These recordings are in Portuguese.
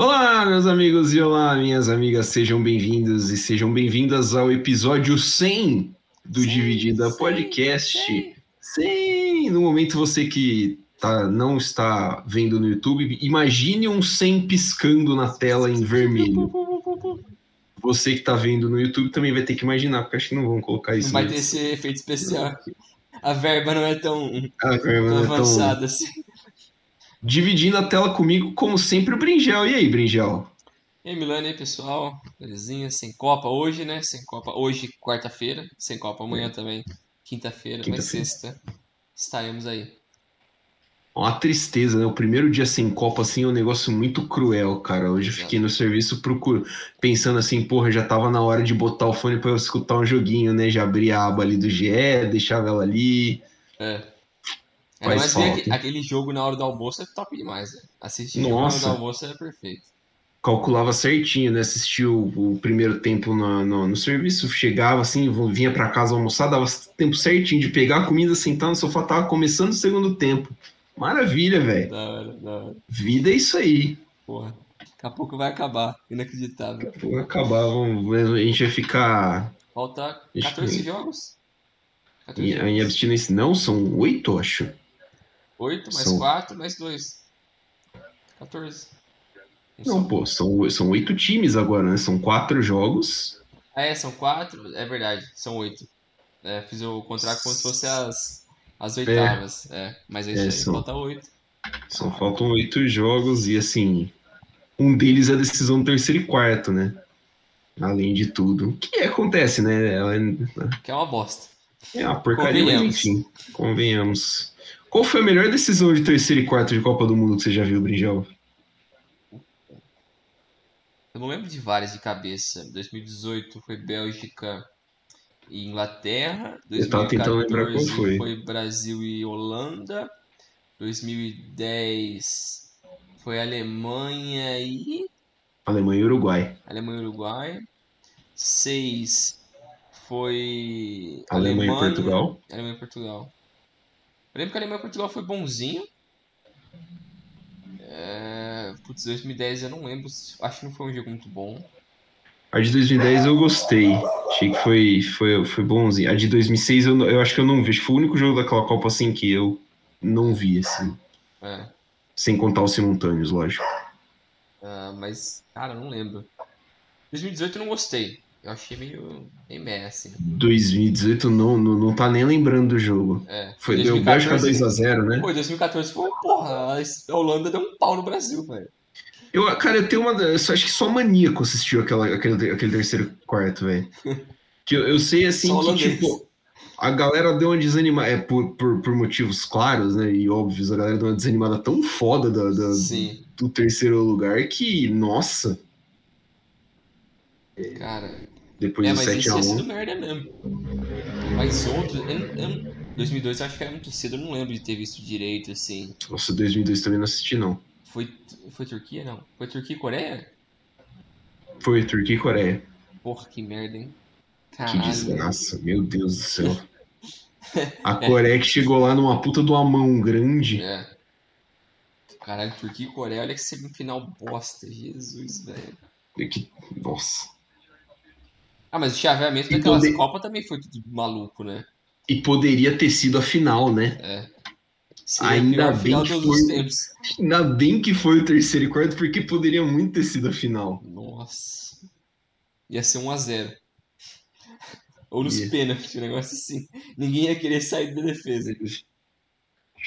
Olá, meus amigos e olá, minhas amigas, sejam bem-vindos e sejam bem-vindas ao episódio 100 do Sim, Dividida sim, Podcast. sim. Sim, no momento você que tá, não está vendo no YouTube, imagine um 100 piscando na tela em vermelho. Você que tá vendo no YouTube também vai ter que imaginar, porque acho que não vão colocar isso. Não vai ter esse efeito especial. A verba não é tão, cara, tão mas é tão- avançada assim. Dividindo a tela comigo, como sempre, o Bringel. E aí, Bringel? E aí, Milano, e aí, pessoal? Belezinha? Sem Copa hoje, né? Sem Copa hoje, quarta-feira. Sem Copa amanhã também, quinta-feira. Mas Quinta-feira. sexta estaremos aí. Uma tristeza, né? O primeiro dia sem Copa, assim, é um negócio muito cruel, cara. Hoje eu fiquei no serviço procuro, pensando assim, porra, já tava na hora de botar o fone pra eu escutar um joguinho, né? Já abri a aba ali do GE, deixava ela ali. É. Ainda mais falta, aquele jogo na hora do almoço é top demais, né? Assistir na hora do almoço é perfeito. Calculava certinho, né? Assistia o, o primeiro tempo no, no, no serviço, chegava assim, vinha pra casa almoçar, dava tempo certinho de pegar a comida, sentar no sofá, tava começando o segundo tempo. Maravilha, velho. Da hora, da hora. Vida é isso aí. Porra. Daqui a pouco vai acabar. Inacreditável. Vou acabar, vamos, a gente vai ficar Falta Deixa 14 eu ver. jogos. 14 em, em jogos. abstinência. Não, são oito, acho. 8 mais São- 4 mais 2. 14. Não, pô, são, são oito times agora, né? São quatro jogos. É, são 4. É verdade, são 8. É, fiz o contrato como se fosse as, as oitavas. É. mas é isso É, aí, são- falta 8. Só faltam oito jogos e, assim, um deles é a decisão do terceiro e quarto, né? Além de tudo. O que acontece, né? Ela Que é uma bosta. é uma porcaria, mas Convenhamos. enfim, convenhamos. Qual foi a melhor decisão de terceiro e quarto de Copa do Mundo que você já viu, Brinjal? Eu não lembro de várias de cabeça. 2018 foi Bélgica e Inglaterra. Eu tava tentando lembrar qual 2014 foi. Brasil e Holanda. 2010 foi Alemanha e Alemanha e Uruguai. Alemanha e Uruguai. 6 foi Alemanha e Portugal. Alemanha e Portugal. Eu lembro que a Alemanha Portugal foi bonzinho. É... Putz, 2010 eu não lembro. Acho que não foi um jogo muito bom. A de 2010 eu gostei. Achei que foi, foi, foi bonzinho. A de 2006 eu, eu acho que eu não vi. Acho que foi o único jogo daquela Copa assim que eu não vi, assim. É. Sem contar os simultâneos, lógico. Ah, mas, cara, eu não lembro. 2018 eu não gostei. Eu achei meio, meio meh, assim. 2018 não, não, não tá nem lembrando do jogo. É. Foi deu Bélgica 2x0, né? Pô, 2014 foi, porra, a Holanda deu um pau no Brasil, velho. Eu, cara, eu tenho uma. Eu só, acho que só maníaco assistiu aquela, aquele, aquele terceiro quarto, velho. Que eu, eu sei assim Só que, holandês. tipo, a galera deu uma desanimada. É, por, por, por motivos claros, né? E óbvios, a galera deu uma desanimada tão foda da, da- do terceiro lugar que, nossa, cara. Depois é, do mas isso 7x1. tinha sido merda mesmo. Mas outros. Eu, eu, 2002 eu acho que era muito cedo, eu não lembro de ter visto direito, assim. Nossa, 2002 também não assisti, não. Foi, foi Turquia? Não. Foi Turquia e Coreia? Foi Turquia e Coreia. Porra, que merda, hein? Que Caralho. desgraça, meu Deus do céu. A Coreia que chegou lá numa puta de uma mão grande. É. Caralho, Turquia e Coreia, olha que semifinal bosta. Jesus, velho. Que, nossa. Ah, mas o chaveamento E daquelas poder- Copas também foi tudo maluco, né? E poderia ter sido a final, né? É. Seria a Ainda bem que foi-. Ainda bem que foi o terceiro e quarto, porque poderia muito ter sido a final. Nossa. Ia ser 1x0. Ou nos Ia. pênaltis, um negócio assim. Ninguém ia querer sair da defesa. Deixa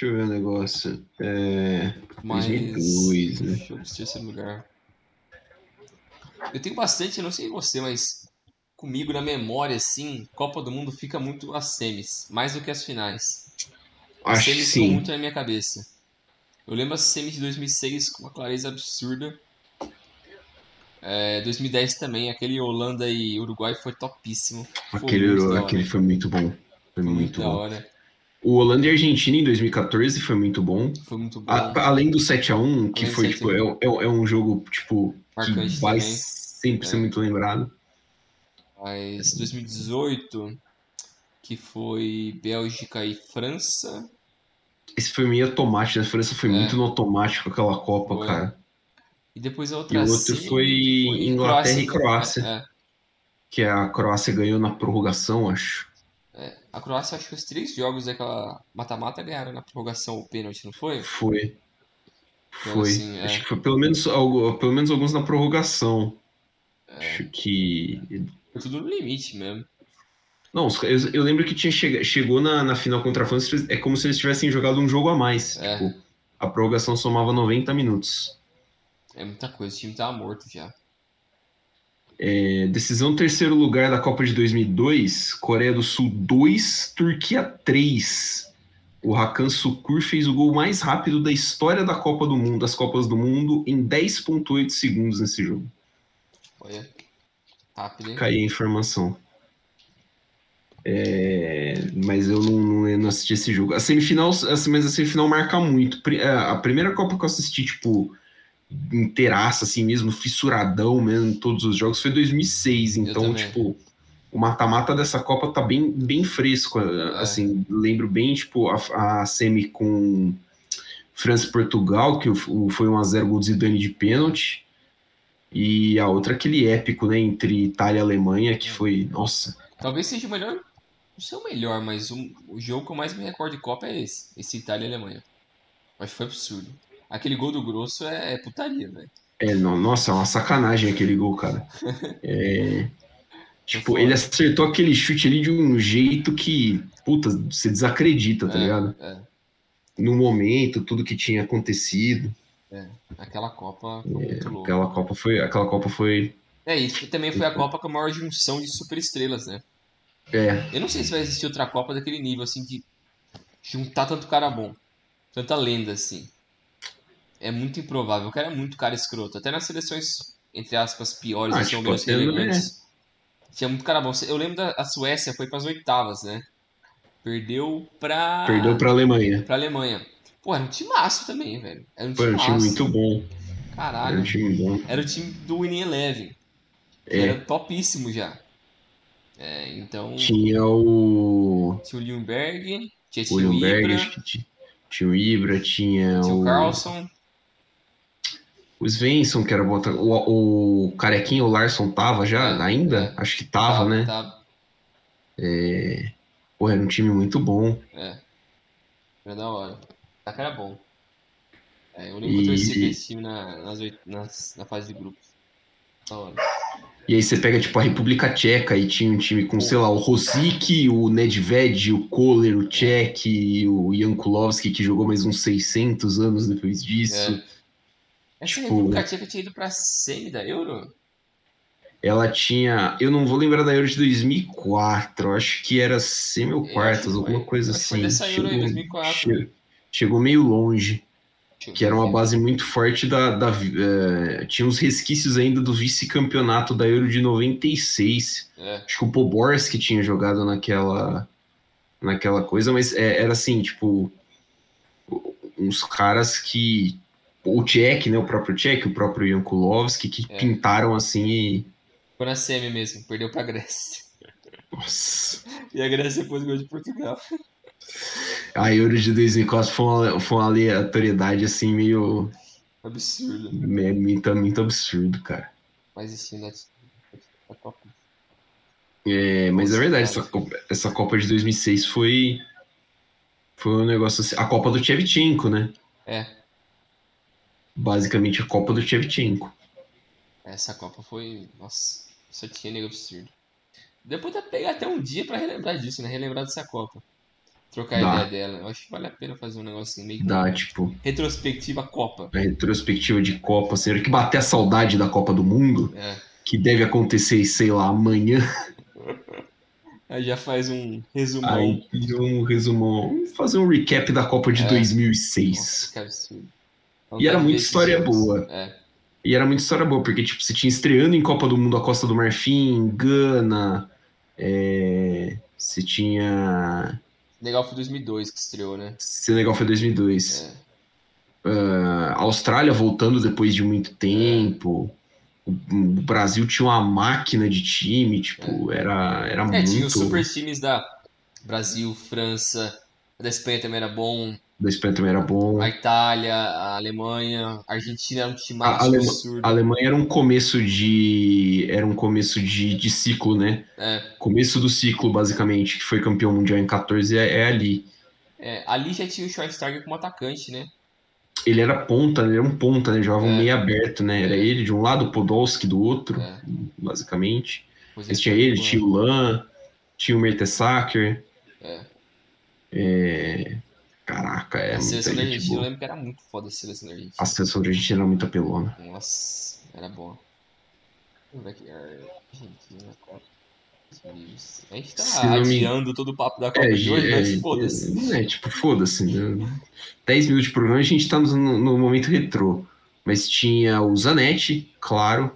eu ver o negócio. É... Mas. 2002, né? Deixa eu lugar. Eu tenho bastante, eu não sei você, mas comigo na memória, assim, Copa do Mundo fica muito as semis, mais do que as finais. As Acho que semis ficam sim. muito na minha cabeça. Eu lembro as semis de 2006 com uma clareza absurda. É, 2010 também, aquele Holanda e Uruguai foi topíssimo. Foi Aquele, hora. aquele foi muito bom. Foi Foi muito bom. hora. O Holanda e Argentina em 2014 foi muito bom. Foi muito bom. A- além do 7x1, que Além foi, 7 a tipo, 1. é, é- é um jogo, tipo, que Marcante vai também. sempre ser É. muito lembrado. Mas 2018, que foi Bélgica e França. Esse foi meio automático, né? a França foi É. muito no automático aquela Copa, Foi. cara. E depois a E outra o outro foi foi Inglaterra e. Croácia, É, que a Croácia ganhou na prorrogação, acho. é, é. A Croácia, acho que os três jogos daquela mata-mata ganharam na prorrogação ou pênalti, não foi? Foi, Então, foi. assim, é. Acho que foi pelo menos, pelo menos alguns na prorrogação. É. Acho que. Foi tudo no limite mesmo. Não, eu, eu lembro que tinha chegou na, na final contra a França, é como se eles tivessem jogado um jogo a mais. É. Tipo, a prorrogação somava 90 minutos. É muita coisa, o time tava morto já. É, decisão terceiro lugar da Copa de 2002, Coreia do Sul 2, Turquia 3. O Hakan Sukur fez o gol mais rápido da história da Copa do Mundo, das Copas do Mundo, em 10.8 segundos nesse jogo. Olha. Rápido, hein? Caiu a informação. É, mas eu não, não- não assisti esse jogo. A semifinal, assim, mas a semifinal marca muito. É, A primeira Copa que eu assisti, tipo, inteiraça, assim mesmo, fissuradão mesmo, todos os jogos, foi 2006. Então, tipo, o mata-mata dessa Copa tá bem, bem fresco. Assim, lembro bem, tipo, a, a semi com França e Portugal, que foi 1x0 gol de Zidane de pênalti. E a outra, aquele épico, né, entre Itália e Alemanha, que foi, nossa, Talvez seja o melhor. Não sei o melhor, mas o, o jogo que eu mais me recordo de Copa é esse. Esse Itália e Alemanha. Acho que foi absurdo. Aquele gol do Grosso é, é putaria, velho. é, não, nossa, é uma sacanagem aquele gol, cara. É, tipo, foda. ele acertou aquele chute ali de um jeito que, puta, você desacredita, tá É, ligado? é. No momento, tudo que tinha acontecido, Aquela Copa foi muito louca. aquela Copa foi, aquela Copa foi, É, isso também foi a Copa com a maior junção de superestrelas, né? é, Eu não sei se vai existir outra Copa daquele nível, assim, de juntar tanto cara bom. Tanta lenda, assim. É muito improvável. O cara é muito cara escroto. Até nas seleções, entre aspas, piores, Ah, assim, tipo, menos relevantes. Tinha muito cara bom. Eu lembro da a Suécia foi pras oitavas, né? Perdeu pra. perdeu pra Alemanha. pra Alemanha. Pô, era um timaço também, velho. Era um Foi um timaço. time muito bom, era Caralho. um time bom. Era o time do Winning Eleven. É. era topíssimo já. É, então. Tinha o Tinha o Ljungberg, tinha, o o Ljungberg, Ibra, acho que ti- tinha o Ibra, tinha tinha o Carlson. o Svensson, que era bota, o, o Carequinho, o Larson tava já, É, ainda? Acho que tava, né? Tava. Pô, era um time muito bom. É. Era da hora. A cara bom. É, eu lembro que eu E- torci pra esse time na, nas, nas- na fase de grupos. E aí você pega, tipo, a República Tcheca e tinha um time com, sei lá, o Rosic, o Nedved, o Kohler, o Cech, o Jankulovski, que jogou mais uns 600 anos depois disso. É. Essa Tipo- República Tcheca tinha ido pra semi da Euro? Ela tinha, eu não vou lembrar da Euro de 2004, eu acho que era semi ou Eu quartas, acho que alguma coisa Acho que foi assim. dessa Euro aí, 2004. che- chegou meio longe. Que era uma base muito forte da. da eh, tinha uns resquícios ainda do vice-campeonato da Euro de 96. É. Acho que o Poborski tinha jogado naquela. naquela coisa, mas é, era assim, tipo. Uns caras que. O Tchek, né? O próprio Tchek, o próprio Jankulovski, que É. pintaram assim e. Foi na semi mesmo, perdeu pra Grécia. Nossa. E a Grécia depois ganhou de Portugal. A Euro de 2004 foi uma, foi uma aleatoriedade assim, meio. Absurdo. muito, muito absurdo, cara. Mas esse né? Top. É, mas é verdade, essa Copa, essa Copa de 2006 foi. Foi um negócio assim. A Copa do Shevchenko, né? É, Basicamente a Copa do Shevchenko. essa Copa foi. Nossa, só tinha nego absurdo. Depois dá pegar até um dia pra relembrar disso, né? Relembrar dessa Copa. Trocar Dá. ideia dela. Eu acho que vale a pena fazer um negocinho meio Da, tipo, retrospectiva Copa. a retrospectiva de Copa, assim, hora que bater a saudade da Copa do Mundo, É. que deve acontecer, sei lá, amanhã. Aí já faz um resumão. Aí um resumão. Vamos fazer um recap da Copa de É. 2006. Nossa, que absurdo. E era muita história boa. É. E era muita história boa, porque tipo, você tinha estreando em Copa do Mundo a Costa do Marfim, Gana, é, você tinha. Legal foi 2002 que estreou, né? Senegal foi 2002. É. A Austrália voltando depois de muito tempo. O, o Brasil tinha uma máquina de time, tipo, era, era É, tinha muito. os super times da Brasil, França, da Espanha também era bom. Da Espanha também era bom. A Itália, a Alemanha, a Argentina era um time A, Alema- absurdo. a Alemanha era um começo de. Era um começo de, de ciclo, né? É, Começo do ciclo, basicamente, que foi campeão mundial em 14, é, é ali. é, ali já tinha o Schweinsteiger como atacante, né? Ele era ponta, ele era um ponta, né? Jogava um É. meio aberto, né? Era É. ele de um lado, o Podolski do outro, É. basicamente. Mas tinha ele, pô, tinha o Lan, tinha o Mertesacker. É. É, Caraca, é A seleção da Argentina, eu boa. lembro que era muito foda a seleção da Argentina. A seleção da Argentina era muito apelona. Nossa, era boa. Ver aqui, Argentina, 2006. A gente tá Se não me- adiando todo o papo da Copa É, de hoje, é, mas foda-se. é, tipo, foda-se. Né? 10 minutos de programa, a gente tá no, no momento retrô. Mas tinha o Zanetti, claro.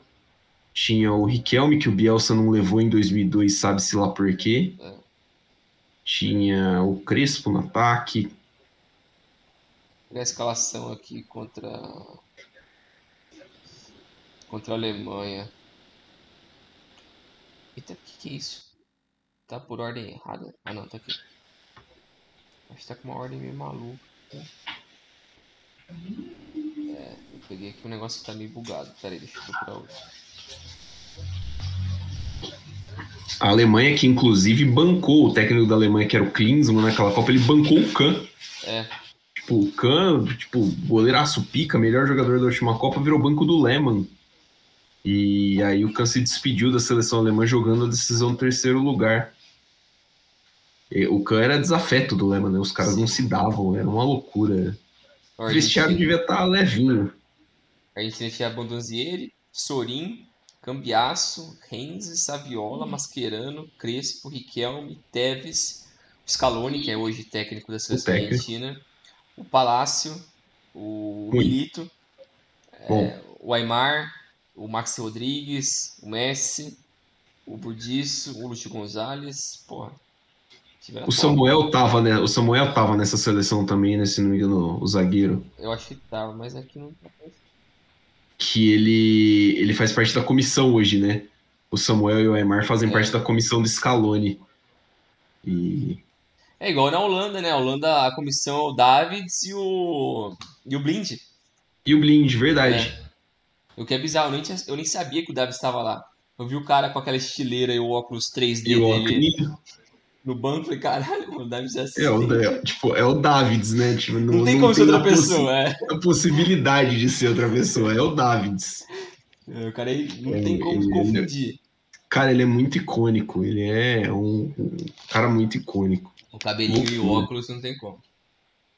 Tinha o Riquelme, que o Bielsa não levou em 2002, sabe-se lá por quê. É. Tinha o Crespo no ataque. Olha a escalação aqui contra. Contra a Alemanha. Eita, o que, que é isso? Tá por ordem errada? Ah não, tá aqui. Acho que tá com uma ordem meio maluca. É, eu peguei aqui um negócio que tá meio bugado. Pera aí, deixa eu procurar outro. A Alemanha, que inclusive bancou o técnico da Alemanha, que era o Klinsmann naquela Copa, ele bancou o Kahn. É, Tipo, o Kahn, tipo, goleiraço pica, melhor jogador da última Copa, virou banco do Lehmann. E aí o Kahn se despediu da seleção alemã jogando a decisão do terceiro lugar. E o Kahn era desafeto do Lehmann, né? Os caras não se davam, era uma loucura. O vestiário devia estar levinho. a Argentina tinha Bondonzieri, Sorin, Cambiasso, Renzi, Saviola, Mascherano, Crespo, Riquelme, Tevez, Scaloni, que é hoje técnico da seleção argentina, o Palácio, o. Milito, é, o Aymar, o Max Rodrigues, o Messi, o Burdiço, o Lúcio Gonzalez, porra. o. Samuel tava, né? O Samuel tava nessa seleção também, né? Se não me engano, o zagueiro. Eu acho que tava, mas aqui não tá. Que ele, ele faz parte da comissão hoje, né? O Samuel e o Aymar fazem É. parte da comissão do Scaloni. E É igual na Holanda, né? A Holanda, a comissão é o Davids e o. e o Blind. E o Blind, verdade. O que é bizarro, eu nem, tinha- eu nem sabia que o Davids estava lá. Eu vi o cara com aquela estileira e o óculos 3D E dele Ocni, no banco, falei, caralho, mano, o Davids é assim. é, o, é, tipo, é o Davids, né? Tipo, não, não tem como ser a outra pessoa, é. a possibilidade de ser outra pessoa. É o Davids. É, O cara aí não É, tem como ele- confundir. Cara, ele é muito icônico. Ele é um, um cara muito icônico. O cabelinho e o óculos não tem como.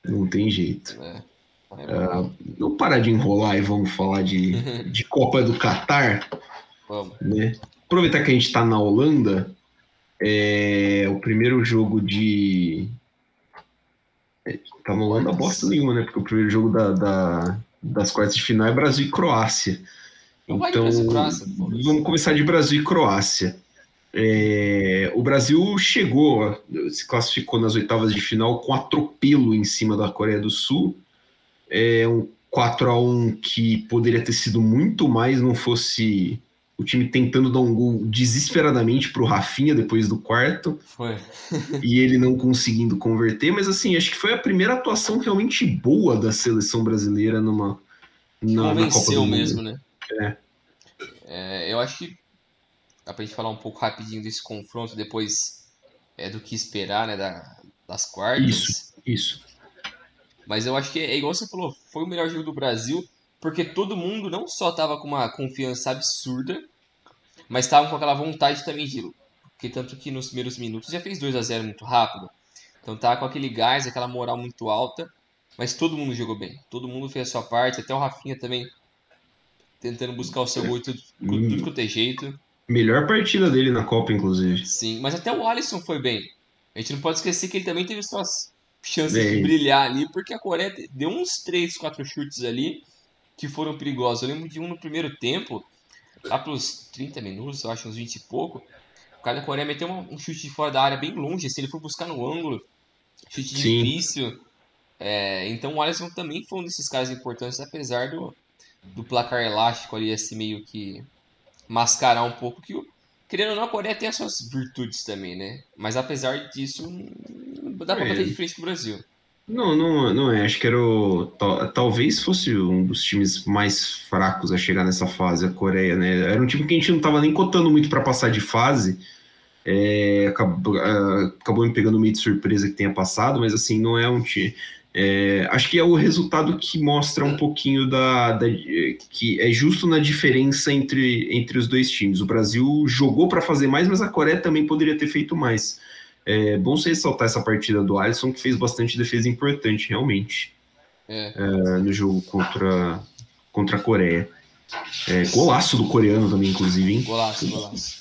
Não tem jeito. É. Ah, vamos parar de enrolar e vamos falar de, de Copa do Catar. Vamos. né? Aproveitar que a gente tá na Holanda, é, o primeiro jogo de. é, Tá na Holanda bosta nenhuma, né? Porque o primeiro jogo da, da- das quartas de final é Brasil e Croácia. Não Então, Croácia, vamos começar de Brasil e Croácia. É, o Brasil chegou, se classificou nas oitavas de final com atropelo em cima da Coreia do Sul. É um 4 a 1 que poderia ter sido muito mais, não fosse o time tentando dar um gol desesperadamente para o Rafinha depois do quarto Foi. e ele não conseguindo converter. Mas assim, acho que foi a primeira atuação realmente boa da seleção brasileira numa na, na Copa do Mundo. mesmo, né? É. É, eu acho que dá pra gente falar um pouco rapidinho desse confronto depois é, do que esperar, né? Da, das quartas. Isso. Isso. Mas eu acho que é igual você falou, foi o melhor jogo do Brasil, porque todo mundo não só tava com uma confiança absurda, mas tava com aquela vontade também de. Porque tanto que nos primeiros minutos já fez 2 a 0 muito rápido. Então tava com aquele gás, aquela moral muito alta. Mas todo mundo jogou bem. Todo mundo fez a sua parte, até o Rafinha também tentando buscar o seu gol de tudo, Hum. tudo quanto é jeito. Melhor partida dele na Copa, inclusive. Sim, mas até o Alisson foi bem. A gente não pode esquecer que ele também teve suas chances Bem. de brilhar ali, porque a Coreia deu uns 3, 4 chutes ali que foram perigosos. Eu lembro de um no primeiro tempo, lá pros 30 minutos, eu acho uns 20 e pouco. O cara da Coreia meteu um chute de fora da área bem longe, assim, ele foi buscar no ângulo. Chute Sim. difícil. É, então o Alisson também foi um desses caras importantes, apesar do, do placar elástico ali, assim, meio que mascarar um pouco que o. Querendo ou não, a Coreia tem as suas virtudes também, né? Mas apesar disso, não dá pra É. bater de frente com o Brasil. Não, não, não é. Acho que era o. Talvez fosse um dos times mais fracos a chegar nessa fase, a Coreia, né? Era um time que a gente não tava nem cotando muito para passar de fase. É, acabou, é, acabou me pegando meio de surpresa que tenha passado, mas assim, não é um time. É, acho que é o resultado que mostra um pouquinho da, da, que é justo na diferença entre, entre os dois times. O Brasil jogou para fazer mais, mas a Coreia também poderia ter feito mais. É bom você ressaltar essa partida do Alisson, que fez bastante defesa importante, realmente, é. É, no jogo contra, contra a Coreia. É, golaço do coreano também, inclusive, hein? Golaço, golaço.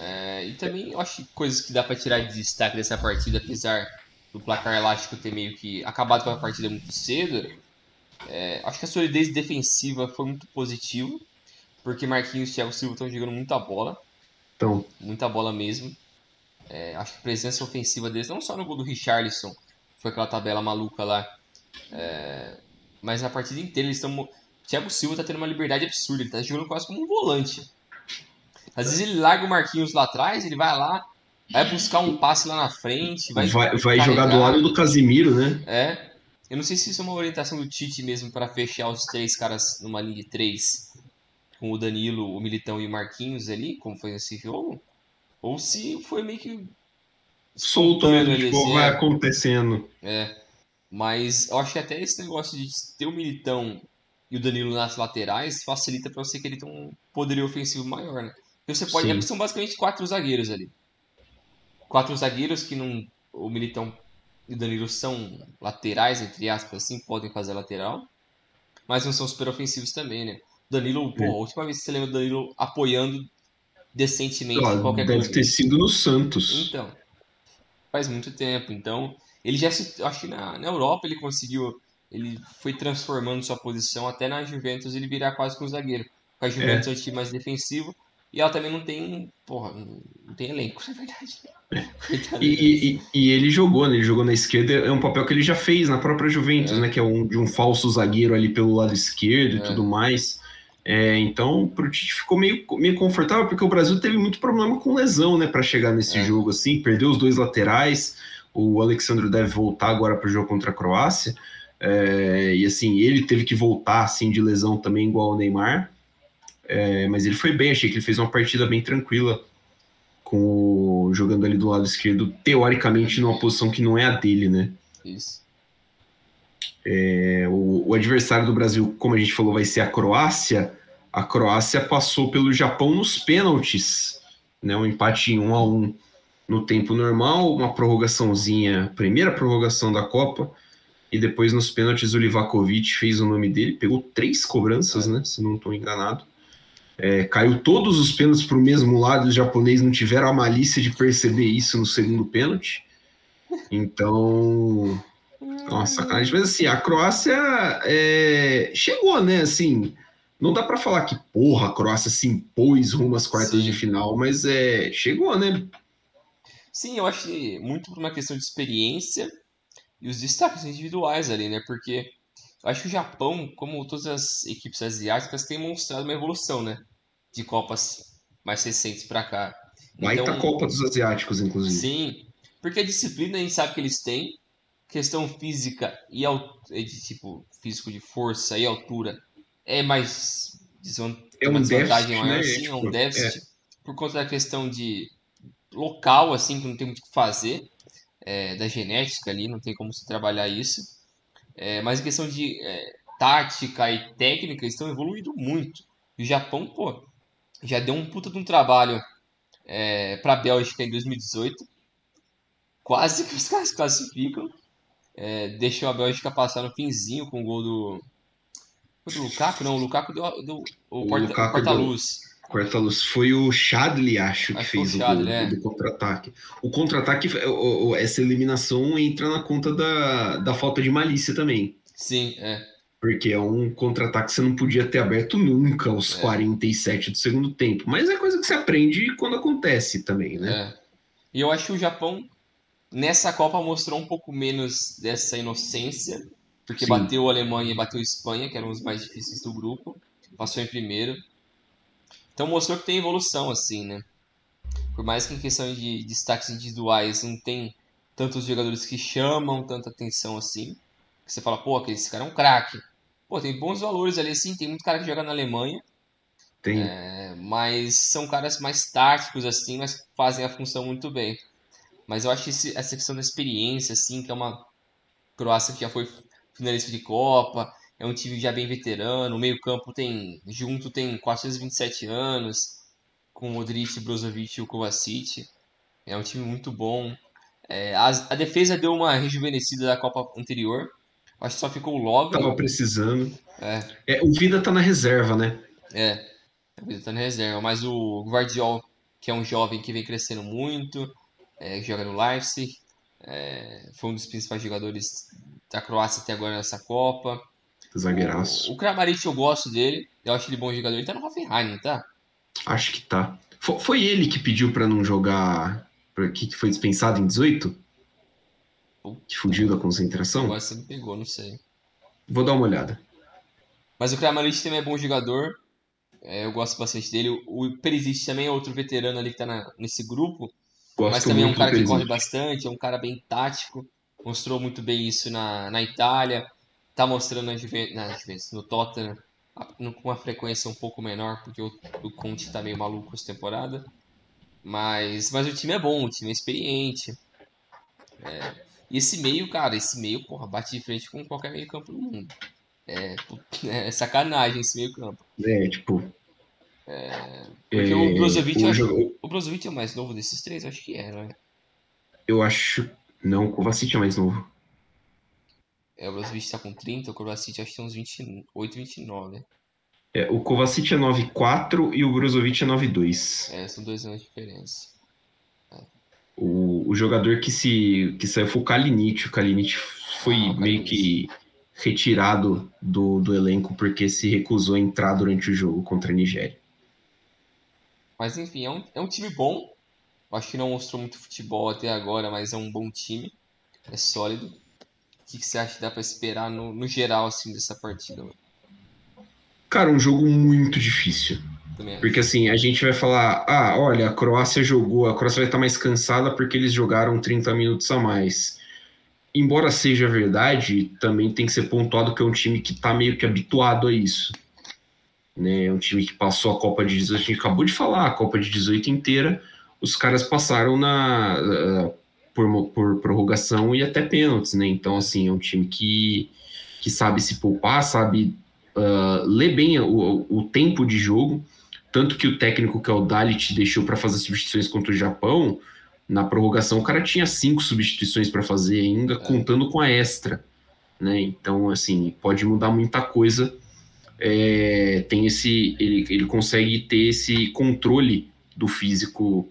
É, e também eu acho que coisas que dá para tirar de destaque dessa partida, apesar do placar elástico ter meio que acabado com a partida muito cedo, é, acho que a solidez defensiva foi muito positiva, porque Marquinhos e Thiago Silva estão jogando muita bola. Então. Muita bola mesmo. É, acho que a presença ofensiva deles, não só no gol do Richarlison, foi aquela tabela maluca lá, é, mas na partida inteira eles estão. Thiago Silva tá tendo uma liberdade absurda, ele tá jogando quase como um volante. Às vezes ele larga o Marquinhos lá atrás, ele vai lá, vai buscar um passe lá na frente, vai, vai, vai jogar do lado do Casimiro, né? É. Eu não sei se isso é uma orientação do Tite mesmo para fechar os três caras numa linha de três, com o Danilo, o Militão e o Marquinhos ali, como foi nesse jogo. Ou se foi meio que. Solto mesmo, tipo, assim, vai é. acontecendo. É. Mas eu acho que até esse negócio de ter o Militão e o Danilo nas laterais facilita para você que ele tem um poderio ofensivo maior, né? Porque você pode. É, são basicamente quatro zagueiros ali. Quatro zagueiros que não. O Militão e o Danilo são laterais, entre aspas, assim, podem fazer lateral. Mas não são super ofensivos também, né? Danilo, pô, a última vez que você lembra do Danilo apoiando decentemente ah, qualquer deve coisa. Deve ter sido no Santos. Então, faz muito tempo. Então, ele já se. Acho que na, na Europa ele conseguiu. Ele foi transformando sua posição até na Juventus ele virar quase que um zagueiro. Com a Juventus é, é um time mais defensivo. E ela também não tem. Porra, não tem elenco, na verdade. É. E, e, e, ele jogou, né? Ele jogou na esquerda, é um papel que ele já fez na própria Juventus, é. né? Que é um, de um falso zagueiro ali pelo lado esquerdo e é. tudo mais. É, então, pro Tite ficou meio, meio confortável, porque o Brasil teve muito problema com lesão, né, para chegar nesse é. jogo, assim, perdeu os dois laterais, o Alexandre deve voltar agora para o jogo contra a Croácia, é, e assim, ele teve que voltar, assim, de lesão também, igual o Neymar, é, mas ele foi bem, achei que ele fez uma partida bem tranquila, com o, jogando ali do lado esquerdo, teoricamente numa posição que não é a dele, né. Isso. É, o, o, adversário do Brasil, como a gente falou, vai ser a Croácia a Croácia passou pelo Japão nos pênaltis, né? Um empate em 1 a 1 no tempo normal, uma prorrogaçãozinha, primeira prorrogação da Copa, e depois nos pênaltis o Livakovic fez o nome dele, pegou três cobranças, né? Se não estou enganado. É, caiu todos os pênaltis para o mesmo lado, os japoneses não tiveram a malícia de perceber isso no segundo pênalti. Então, nossa, sacanagem. Mas assim, a Croácia é, chegou, né? Assim, não dá para falar que, porra, a Croácia se impôs rumo às quartas Sim. de final, mas é, chegou, né? Sim, eu acho que muito por uma questão de experiência e os destaques individuais ali, né? Porque eu acho que o Japão, como todas as equipes asiáticas, tem mostrado uma evolução, né? De Copas mais recentes para cá. Baita então, Copa dos Asiáticos, inclusive. Sim, porque a disciplina a gente sabe que eles têm, questão física e de tipo físico de força e altura é mais é um déficit, maior, né? Sim, é um tipo, déficit é. por conta da questão de local, assim, que não tem muito o que fazer, é, da genética ali, não tem como se trabalhar isso. É, mas em questão de é, tática e técnica, estão evoluindo muito. E o Japão, pô, já deu um puta de um trabalho é, para a Bélgica em 2018. Quase que os caras classificam. É, deixou a Bélgica passar no finzinho com o gol do, foi do Lukaku? Não, o Lukaku deu, deu o, o porta-luz. Quarta-luz foi o Shadley, acho, que fez o, Shadley, é. do contra-ataque. O contra-ataque, essa eliminação entra na conta da, da falta de malícia também. Sim, é. Porque é um contra-ataque que você não podia ter aberto nunca aos é. 47 do segundo tempo. Mas é coisa que você aprende quando acontece também, né? É. E eu acho que o Japão, nessa Copa, mostrou um pouco menos dessa inocência porque Sim. bateu a Alemanha e bateu a Espanha, que eram os mais difíceis do grupo, passou em primeiro. Então mostrou que tem evolução, assim, né? Por mais que em questão de destaques individuais não tem tantos jogadores que chamam tanta atenção assim. Que você fala, pô, esse cara é um craque. Pô, tem bons valores ali assim, tem muito cara que joga na Alemanha. Tem. É, mas são caras mais táticos assim, mas fazem a função muito bem. Mas eu acho esse, essa questão da experiência, assim, que é uma Croácia que já foi finalista de Copa, é um time já bem veterano, o meio-campo tem junto tem 427 anos, com o Modric, Brozovic e o Kovacic. É um time muito bom. É, a, a, defesa deu uma rejuvenescida da Copa anterior. Acho que só ficou o Love. Tava precisando. É. é. O Vida tá na reserva, né? É. O Vida tá na reserva. Mas o Guardiol, que é um jovem que vem crescendo muito, é, joga no Leipzig, é, foi um dos principais jogadores da Croácia até agora nessa Copa. Zagueiraço. O, o Kramaric eu gosto dele, eu acho ele bom jogador. Ele tá no Hoffenheim, não tá? Acho que tá. Foi, foi ele que pediu para não jogar. Pra, que foi dispensado em 18? Que fugiu da concentração? Agora você me pegou, não sei. Vou dar uma olhada. Mas o Kramaric também é bom jogador. É, eu gosto bastante dele. O Perisic também é outro veterano ali que tá na, nesse grupo. Gosto mas também é um cara que corre bastante, é um cara bem tático. Mostrou muito bem isso na, na Itália. Tá mostrando na Juventus, na Juventus no Tottenham com uma frequência um pouco menor, porque o, o Conte tá meio maluco essa temporada. Mas, mas o time é bom, o time é experiente. É, e esse meio, cara, esse meio, porra, bate de frente com qualquer meio campo do mundo. É, é sacanagem esse meio campo. É, tipo... É, porque é, o Brozovic, o, acho, o Brozovic é o mais novo desses três? Acho que é, né? Eu acho... Não, o Kovacic é mais novo. É, o Brozovic tá com 30, o Kovacic acho que tem uns 28, 29, né? É, o Kovacic é 9,4 e o Brozovic é 9,2. É, são dois anos de diferença. O, o jogador que, se, que saiu foi o Kalinic. O Kalinic foi ah, o meio que retirado do, do elenco porque se recusou a entrar durante o jogo contra a Nigéria. Mas enfim, é um, é um time bom. Acho que não mostrou muito futebol até agora, mas é um bom time. É sólido que, que você acha que dá para esperar no, no geral assim dessa partida? Cara, um jogo muito difícil. Porque assim, a gente vai falar, ah, olha, a Croácia jogou, a Croácia vai estar mais cansada porque eles jogaram 30 minutos a mais. Embora seja verdade, também tem que ser pontuado que é um time que está meio que habituado a isso. Né? É um time que passou a Copa de 18, a gente acabou de falar, a Copa de 18 inteira, os caras passaram na por, por prorrogação e até pênaltis, né? Então, assim, é um time que, que sabe se poupar, sabe uh, ler bem o, o tempo de jogo. Tanto que o técnico, que é o Dalit, deixou para fazer substituições contra o Japão. Na prorrogação, o cara tinha cinco substituições para fazer ainda, é. contando com a extra. Né? Então, assim, pode mudar muita coisa. É, tem esse, ele, ele consegue ter esse controle do físico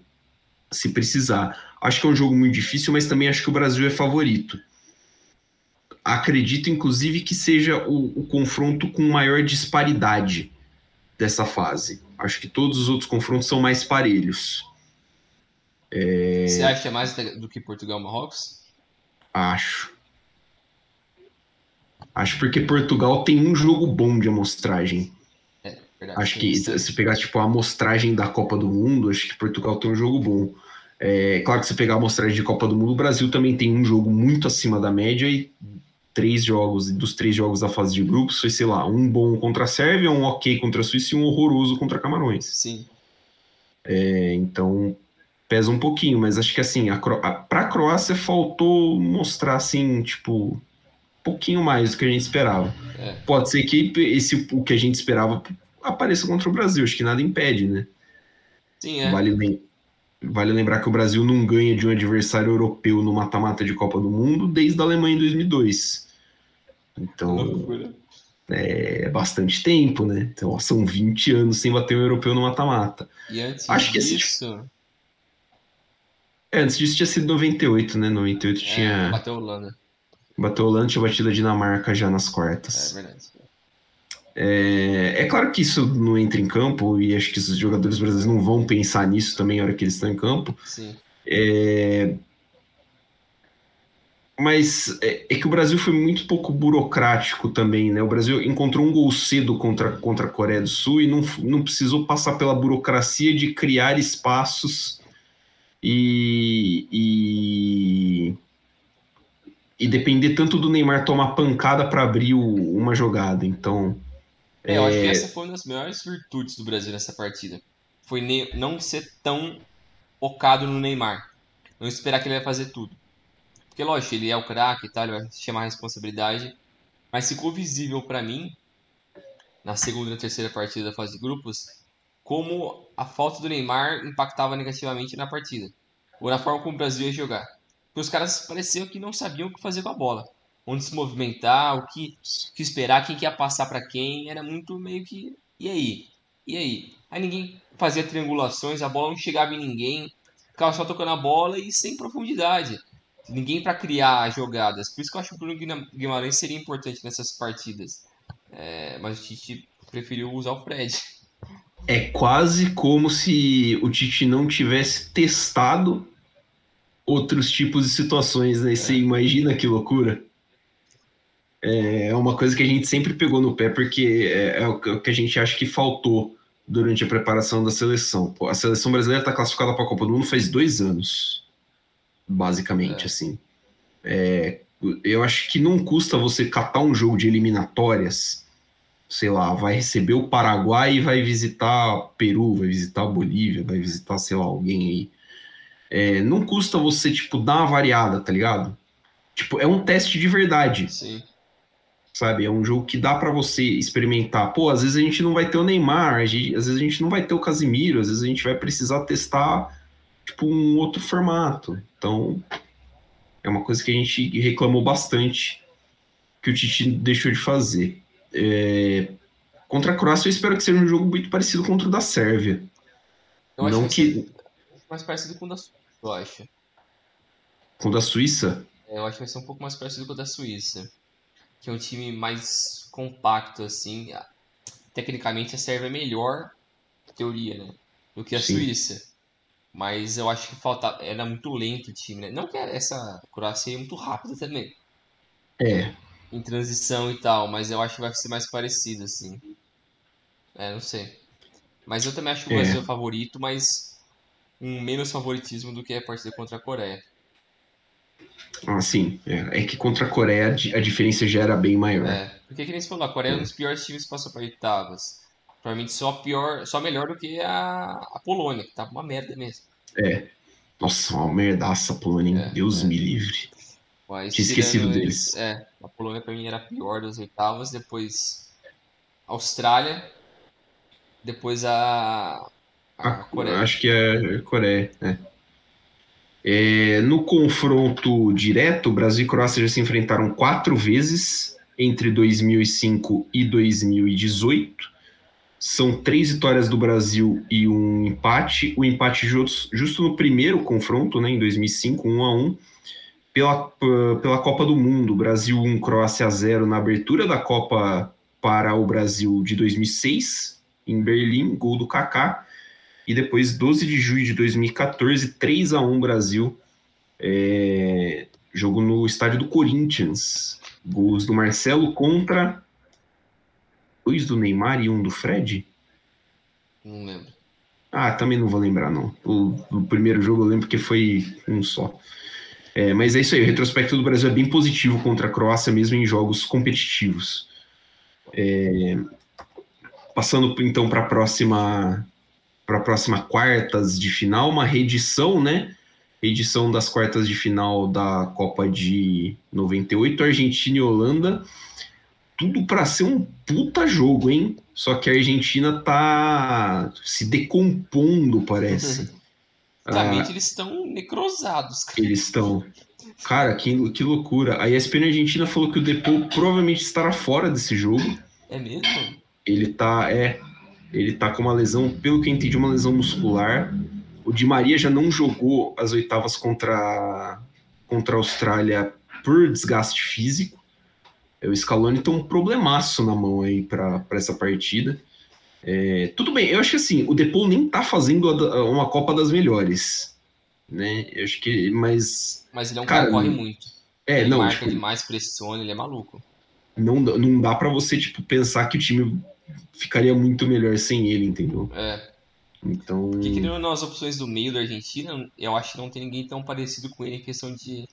se precisar. Acho que é um jogo muito difícil, mas também acho que o Brasil é favorito. Acredito, inclusive, que seja o, o confronto com maior disparidade dessa fase. Acho que todos os outros confrontos são mais parelhos. É... Você acha que é mais do que Portugal e Marrocos? Acho. Acho porque Portugal tem um jogo bom de amostragem. É, verdade, acho que se pegar tipo, a amostragem da Copa do Mundo, acho que Portugal tem um jogo bom. É, claro que se pegar a amostragem de Copa do Mundo, o Brasil também tem um jogo muito acima da média e três jogos, dos três jogos da fase de grupos, foi, sei lá, um bom contra a Sérvia, um ok contra a Suíça e um horroroso contra Camarões. Sim. É, então, pesa um pouquinho, mas acho que assim, a, a, pra Croácia faltou mostrar, assim, tipo, um pouquinho mais do que a gente esperava. É. Pode ser que esse, o que a gente esperava apareça contra o Brasil, acho que nada impede, né? Sim, é. Vale bem. Vale lembrar que o Brasil não ganha de um adversário europeu no mata-mata de Copa do Mundo desde a Alemanha em 2002. Então, é, é bastante tempo, né? Então, são 20 anos sem bater um europeu no mata-mata. E antes Acho disso... Que esse... É, antes disso tinha sido 98, né? 98 é, tinha... Bateu a Holanda. Bateu a Holanda, tinha batido a Dinamarca já nas quartas. É verdade. É, é, claro que isso não entra em campo e acho que os jogadores brasileiros não vão pensar nisso também na hora que eles estão em campo. Sim. É, mas é, é, que o Brasil foi muito pouco burocrático também, né? O Brasil encontrou um gol cedo contra, contra a Coreia do Sul e não, não precisou passar pela burocracia de criar espaços e, e e depender tanto do Neymar tomar pancada para abrir o, uma jogada. Então. É, eu acho que é essa foi uma das maiores virtudes do Brasil nessa partida. Foi não ser tão focado no Neymar. Não esperar que ele vai fazer tudo. Porque, lógico, ele é o craque e tal, ele vai chamar a responsabilidade. Mas ficou visível para mim, na segunda e terceira partida da fase de grupos, como a falta do Neymar impactava negativamente na partida. Ou na forma como o Brasil ia jogar. Porque os caras pareciam que não sabiam o que fazer com a bola. Onde se movimentar, o que, que esperar, quem que ia passar para quem. Era muito meio que. E aí? E aí? Aí ninguém fazia triangulações, a bola não chegava em ninguém. Ficava só tocando a bola e sem profundidade. Ninguém para criar jogadas. Por isso que eu acho que o Bruno Guimarães seria importante nessas partidas. É, mas o Tite preferiu usar o Fred. É quase como se o Tite não tivesse testado outros tipos de situações, né? Você é. imagina que loucura? É uma coisa que a gente sempre pegou no pé, porque é, é o que a gente acha que faltou durante a preparação da seleção. Pô, a seleção brasileira está classificada para a Copa do Mundo faz dois anos, basicamente, é. assim. É, eu acho que não custa você catar um jogo de eliminatórias, sei lá, vai receber o Paraguai e vai visitar Peru, vai visitar a Bolívia, vai visitar, sei lá, alguém aí. É, não custa você, tipo, dar uma variada, tá ligado? Tipo, é um teste de verdade. Sim sabe? É um jogo que dá para você experimentar. Pô, às vezes a gente não vai ter o Neymar, às vezes a gente não vai ter o Casimiro, às vezes a gente vai precisar testar tipo um outro formato. Então, é uma coisa que a gente reclamou bastante que o Tite deixou de fazer. É... Contra a Croácia, eu espero que seja um jogo muito parecido contra o da Sérvia. Eu acho não que, que... mais parecido com o da Suíça, eu acho. Com o da Suíça? É, eu acho que vai ser um pouco mais parecido com o da Suíça que é um time mais compacto, assim. Tecnicamente a Sérvia é melhor, teoria, né? Do que a Sim. Suíça. Mas eu acho que falta, era muito lento o time, né? Não que essa Croácia é muito rápida também. É. Em transição e tal, mas eu acho que vai ser mais parecido, assim. É, não sei. Mas eu também acho que o Brasil é favorito, mas um menos favoritismo do que a partida contra a Coreia. Ah, sim. É, é, que contra a Coreia a diferença já era bem maior. É, porque que nem você falou, a Coreia é um dos piores times que passou para oitavas. Provavelmente só pior, só melhor do que a, a Polônia, que tava uma merda mesmo. É. Nossa, uma merdaça a Polônia, hein? É, Deus é. me livre. Mas, Tinha esquecido deles. É, a Polônia para mim era a pior das oitavas, depois a Austrália, depois a, a, a Coreia. Acho que é a Coreia, né? É, no confronto direto, Brasil e Croácia já se enfrentaram quatro vezes entre 2005 e 2018. São três vitórias do Brasil e um empate. O empate justo no primeiro confronto, né, em 2005, 1 a 1 pela, pela Copa do Mundo. Brasil 1, Croácia 0 na abertura da Copa para o Brasil de 2006, em Berlim, gol do Kaká e depois 12 de julho de 2014, 3 a 1 Brasil, é, jogo no estádio do Corinthians, gols do Marcelo contra dois do Neymar e um do Fred? Não lembro. Ah, também não vou lembrar, não. O, o primeiro jogo eu lembro que foi um só. É, mas é isso aí, o retrospecto do Brasil é bem positivo contra a Croácia, mesmo em jogos competitivos. É, passando então para a próxima para a próxima quartas de final, uma reedição, né? Edição das quartas de final da Copa de 98, Argentina e Holanda. Tudo para ser um puta jogo, hein? Só que a Argentina tá se decompondo, parece. Exatamente, ah, eles estão necrosados. Cara. Eles estão. Cara, que, que loucura. A ESPN Argentina falou que o Depou provavelmente estará fora desse jogo. É mesmo? Ele tá, é, ele tá com uma lesão, pelo que eu entendi, uma lesão muscular. O Di Maria já não jogou as oitavas contra, contra a Austrália por desgaste físico. O Scaloni tem um problemaço na mão aí para essa partida. É, tudo bem, eu acho que assim, o Depou nem tá fazendo uma Copa das Melhores. Né? Eu acho que, mas. Mas ele é um cara que corre muito. É, ele não. marca tipo, demais, pressiona, ele é maluco. Não, não dá para você, tipo, pensar que o time ficaria muito melhor sem ele, entendeu? É. Então. Porque querendo nas opções do meio da Argentina, eu acho que não tem ninguém tão parecido com ele em questão de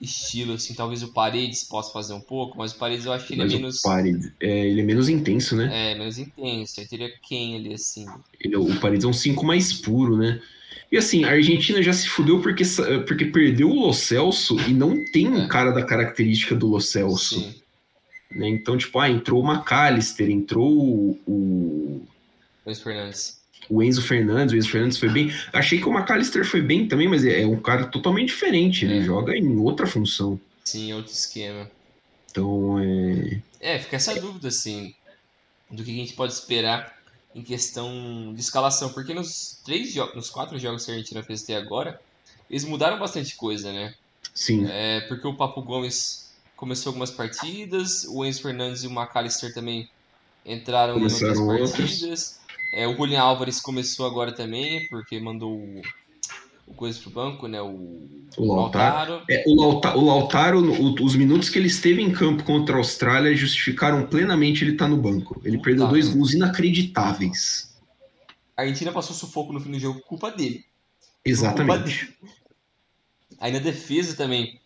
estilo, assim, talvez o Paredes possa fazer um pouco, mas o Paredes eu acho que ele é Mas menos. o Paredes, é, ele é menos intenso, né? É, menos intenso. Aí teria quem ali, assim. Ele, o Paredes é um 5 mais puro, né? E assim, a Argentina já se fudeu porque, porque perdeu o Lo Celso e não tem um É. cara da característica do Lo Celso. Sim. Né? Então, tipo, ah, entrou o McAllister, entrou o, o, Luiz Fernandes. O Enzo Fernandes, o Enzo Fernandes foi bem. Achei que o McAllister foi bem também, mas é, é um cara totalmente diferente, ele É. joga em outra função. Sim, outro esquema. Então, é. É, fica essa dúvida, assim, do que a gente pode esperar em questão de escalação, porque nos três jogos, nos quatro jogos que a Argentina fez até agora, eles mudaram bastante coisa, né? Sim, É, porque o Papo Gomes começou algumas partidas, o Enzo Fernandes e o McAllister também entraram em Começaram outras outras. partidas. É, o Julian Álvares começou agora também, porque mandou o, o coisa pro banco, né? O, O Lautaro. Lautaro. É, o, Lauta- o Lautaro, o- os minutos que ele esteve em campo contra a Austrália justificaram plenamente ele estar no banco. Ele perdeu dois gols inacreditáveis. A Argentina passou sufoco no fim do jogo culpa dele. Exatamente. Aí na defesa também,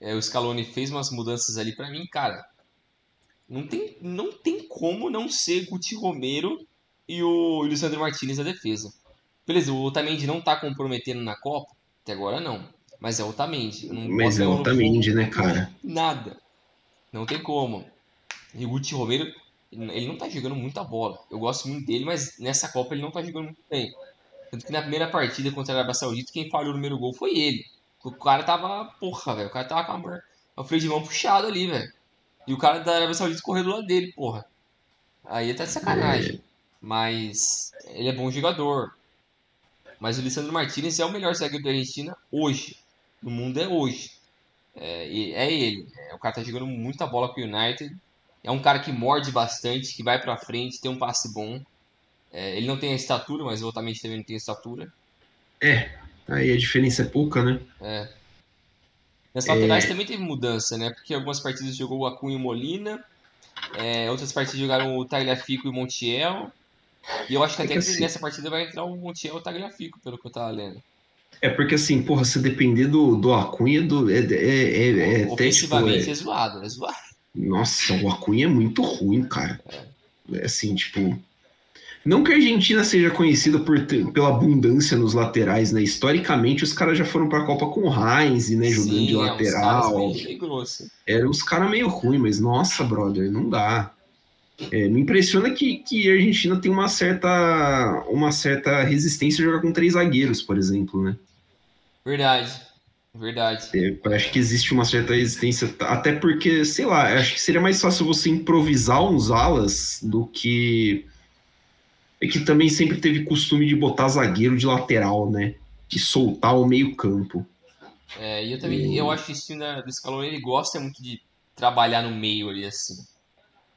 é, o Scaloni fez umas mudanças ali pra mim, cara. Não tem, não tem como não ser Guti Romero e o Lisandro Martinez na defesa. Beleza, o Otamendi não tá comprometendo na Copa, até agora não. Mas é o Otamendi. Mas é a o Otamendi, né, cara? Nada. Não tem como. E o Guti Romero, ele não tá jogando muita bola. Eu gosto muito dele, mas nessa Copa ele não tá jogando muito bem. Tanto que na primeira partida contra a Arábia Saudita, quem falhou o primeiro gol foi ele. O cara tava, porra, velho. O cara tava com a o freio de mão puxado ali, velho. E o cara da Arábia Saudita correu do lado dele, porra. Aí tá de sacanagem. Mas ele é bom jogador. Mas o Lisandro Martinez é o melhor zagueiro da Argentina hoje. No mundo é hoje. É, é ele. É, o cara tá jogando muita bola com o United. É um cara que morde bastante, que vai pra frente, tem um passe bom. É, ele não tem a estatura, mas o Otamendi também não tem a estatura. É, aí a diferença é pouca, né? Nas laterais também teve mudança, né? Porque algumas partidas jogou o Acunha e o Molina. é, outras partidas jogaram o Tagliafico e o Montiel. E eu acho que É até que assim- nessa partida vai entrar o Montiel Tagliafico, pelo que eu tava lendo. É porque assim, porra, se depender do, do Acunha, do, é, é, é, é até tipo. É- é zoado, é zoado. Nossa, o Acunha é muito ruim, cara. É assim, tipo. Não que a Argentina seja conhecida por ter- pela abundância nos laterais, né? Historicamente, os caras já foram pra Copa com o Heinz, né? Jogando Sim, de é, caras lateral. bem, bem grosso. Eram uns caras meio ruins, mas nossa, brother, não dá. É, me impressiona que, que a Argentina tem uma certa, uma certa resistência a jogar com três zagueiros, por exemplo, né? Verdade, verdade. É, acho que existe uma certa resistência, até porque, sei lá, acho que seria mais fácil você improvisar uns alas do que. É que também sempre teve costume de botar zagueiro de lateral, né? E soltar o meio-campo. É, e eu também, eu acho que esse time do Scaloni, ele gosta muito de trabalhar no meio ali, assim.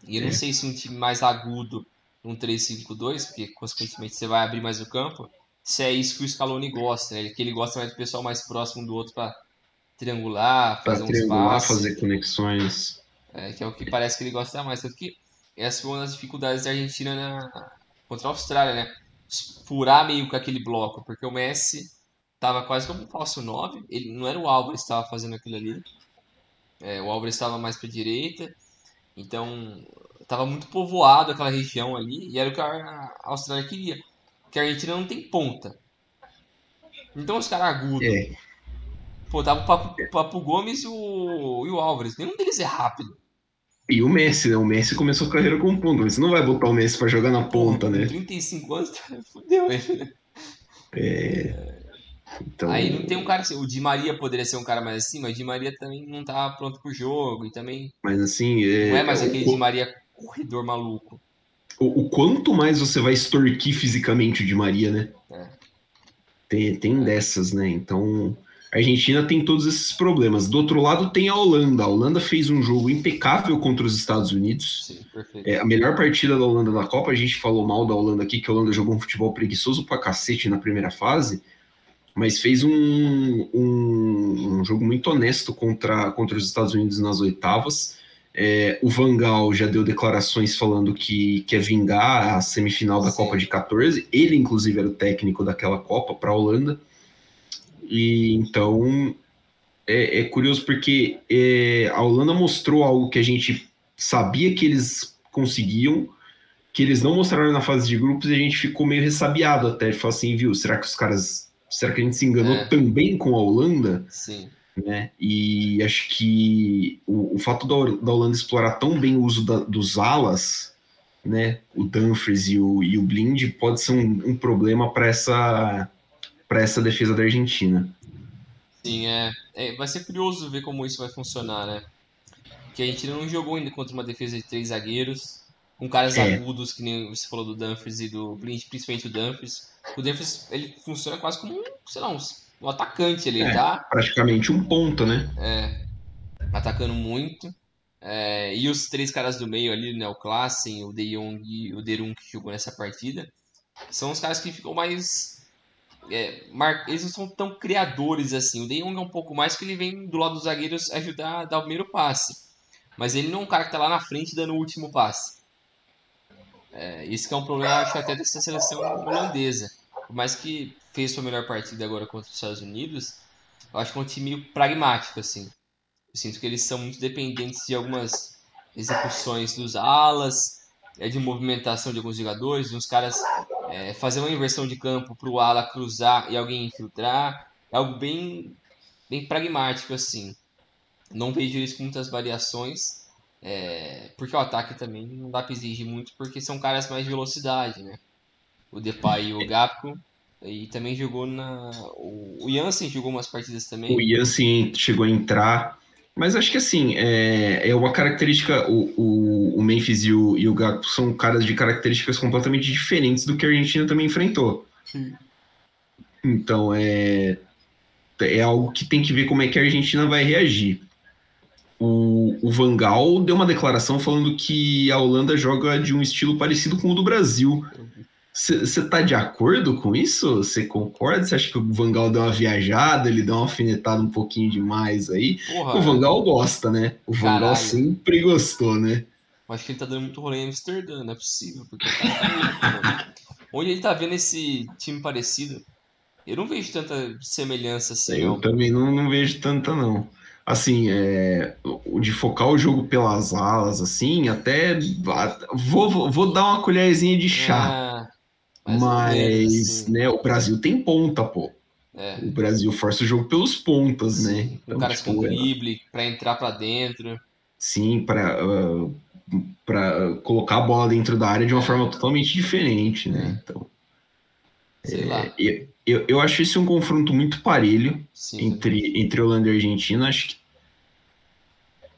E eu não sei se um time mais agudo, um 3-5-2, porque consequentemente você vai abrir mais o campo, se é isso que o Scaloni gosta, né? Que ele gosta mais do pessoal mais próximo do outro pra triangular, Para fazer uns triangular, passes. fazer conexões. É, que é o que parece que ele gosta mais. Tanto que essa foi uma das dificuldades da Argentina na, contra a Austrália, né? Furar meio com aquele bloco, porque o Messi tava quase como um falso 9. Ele, não era o Álvares que estava fazendo aquilo ali. É, o Álvares estava mais para direita. Então, tava muito povoado aquela região ali. E era o que a Austrália queria. Porque a Argentina não tem ponta. Então, os caras agudos. É, Pô, tava o Papo, Papo Gomes e o, e o Álvares. Nenhum deles é rápido. E o Messi, né? O Messi começou a carreira com ponta, mas você não vai botar o Messi pra jogar na ponta, né? 35 anos, fudeu ele. Então, Aí não tem um cara assim. O Di Maria poderia ser um cara mais assim, mas o Di Maria também não tá pronto pro jogo. E também mas assim, não é mais o- aquele Di Maria corredor maluco. o, o quanto mais você vai extorquir fisicamente o Di Maria, né? É. Tem, tem dessas, né? Então, a Argentina tem todos esses problemas. Do outro lado, tem a Holanda. A Holanda fez um jogo impecável contra os Estados Unidos. Sim, perfeito. É a melhor partida da Holanda da Copa. A gente falou mal da Holanda aqui, que a Holanda jogou um futebol preguiçoso pra cacete na primeira fase, mas fez um, um, um jogo muito honesto contra, contra os Estados Unidos nas oitavas. É, o Vangal já deu declarações falando que quer vingar a semifinal da Sim. Copa de 14. Ele, inclusive, era o técnico daquela Copa para a Holanda. E então é, é curioso porque é, a Holanda mostrou algo que a gente sabia que eles conseguiam, que eles não mostraram na fase de grupos e a gente ficou meio ressabiado até. Falou assim, viu, será que os caras. Será que a gente se enganou É. também com a Holanda? Sim. né? E acho que o, o fato da, da Holanda explorar tão bem o uso da- dos alas, né? O Dumfries e o, e o Blind pode ser um, um problema para essa para essa defesa da Argentina. Sim, é, é. Vai ser curioso ver como isso vai funcionar, né? Que a gente não jogou ainda contra uma defesa de três zagueiros, com caras É. agudos, que nem você falou do Dumfries e do Blind, principalmente o Dumfries. O Dumfries, ele funciona quase como um, sei lá, um, um atacante ali, É. tá? Praticamente um ponto, né? É, atacando muito. É, e os três caras do meio ali, né? O Klassen, o De Jong e o Derun que jogou nessa partida, são os caras que ficam mais. é, mar- Eles não são tão criadores assim. O De Jong é um pouco mais que ele vem do lado dos zagueiros ajudar a dar o primeiro passe. Mas ele não é um cara que tá lá na frente dando o último passe. É, isso que é um problema, acho, até dessa seleção holandesa. Por mais que fez sua melhor partida agora contra os Estados Unidos, eu acho que é um time pragmático, assim. Eu sinto que eles são muito dependentes de algumas execuções dos alas, é, de movimentação de alguns jogadores, de uns caras é, fazer uma inversão de campo para o ala cruzar e alguém infiltrar. É algo bem, bem pragmático, assim. Não vejo isso com muitas variações, é, porque o ataque também não dá para exigir muito, porque são caras mais de velocidade, né? O Depay e o Gapco. E também jogou na. O Jansen jogou umas partidas também. O Jansen chegou a entrar, mas acho que assim, é, é uma característica, o, o, o Memphis e o, e o Gakpo são caras de características completamente diferentes do que a Argentina também enfrentou. Sim. Então, é, é algo que tem que ver como é que a Argentina vai reagir. O, o Van Gaal deu uma declaração falando que a Holanda joga de um estilo parecido com o do Brasil. Você tá de acordo com isso? Você concorda? Você acha que o Van Gaal deu uma viajada, ele deu uma alfinetada um pouquinho demais aí? Porra, O Van Gaal gosta, né? O Van Gaal Caralho. sempre gostou, né? acho que ele tá dando muito rolê em Amsterdã, não é possível. Porque tá. Onde ele tá vendo esse time parecido, eu não vejo tanta semelhança assim. Eu não. também não, não vejo tanta, não. Assim, é, o de focar o jogo pelas alas, assim, até vou, vou, dar uma colherzinha de chá. Ah, mas, assim. né, o Brasil tem ponta, pô. É. O Brasil força o jogo pelos pontas, né? Sim, Então, um cara com tipo, é- drible pra entrar pra dentro. sim, para para colocar a bola dentro da área de uma forma totalmente diferente, né? Então, Sei lá. eu, eu, eu acho esse um confronto muito parelho Sim, entre, entre Holanda e Argentina. Acho que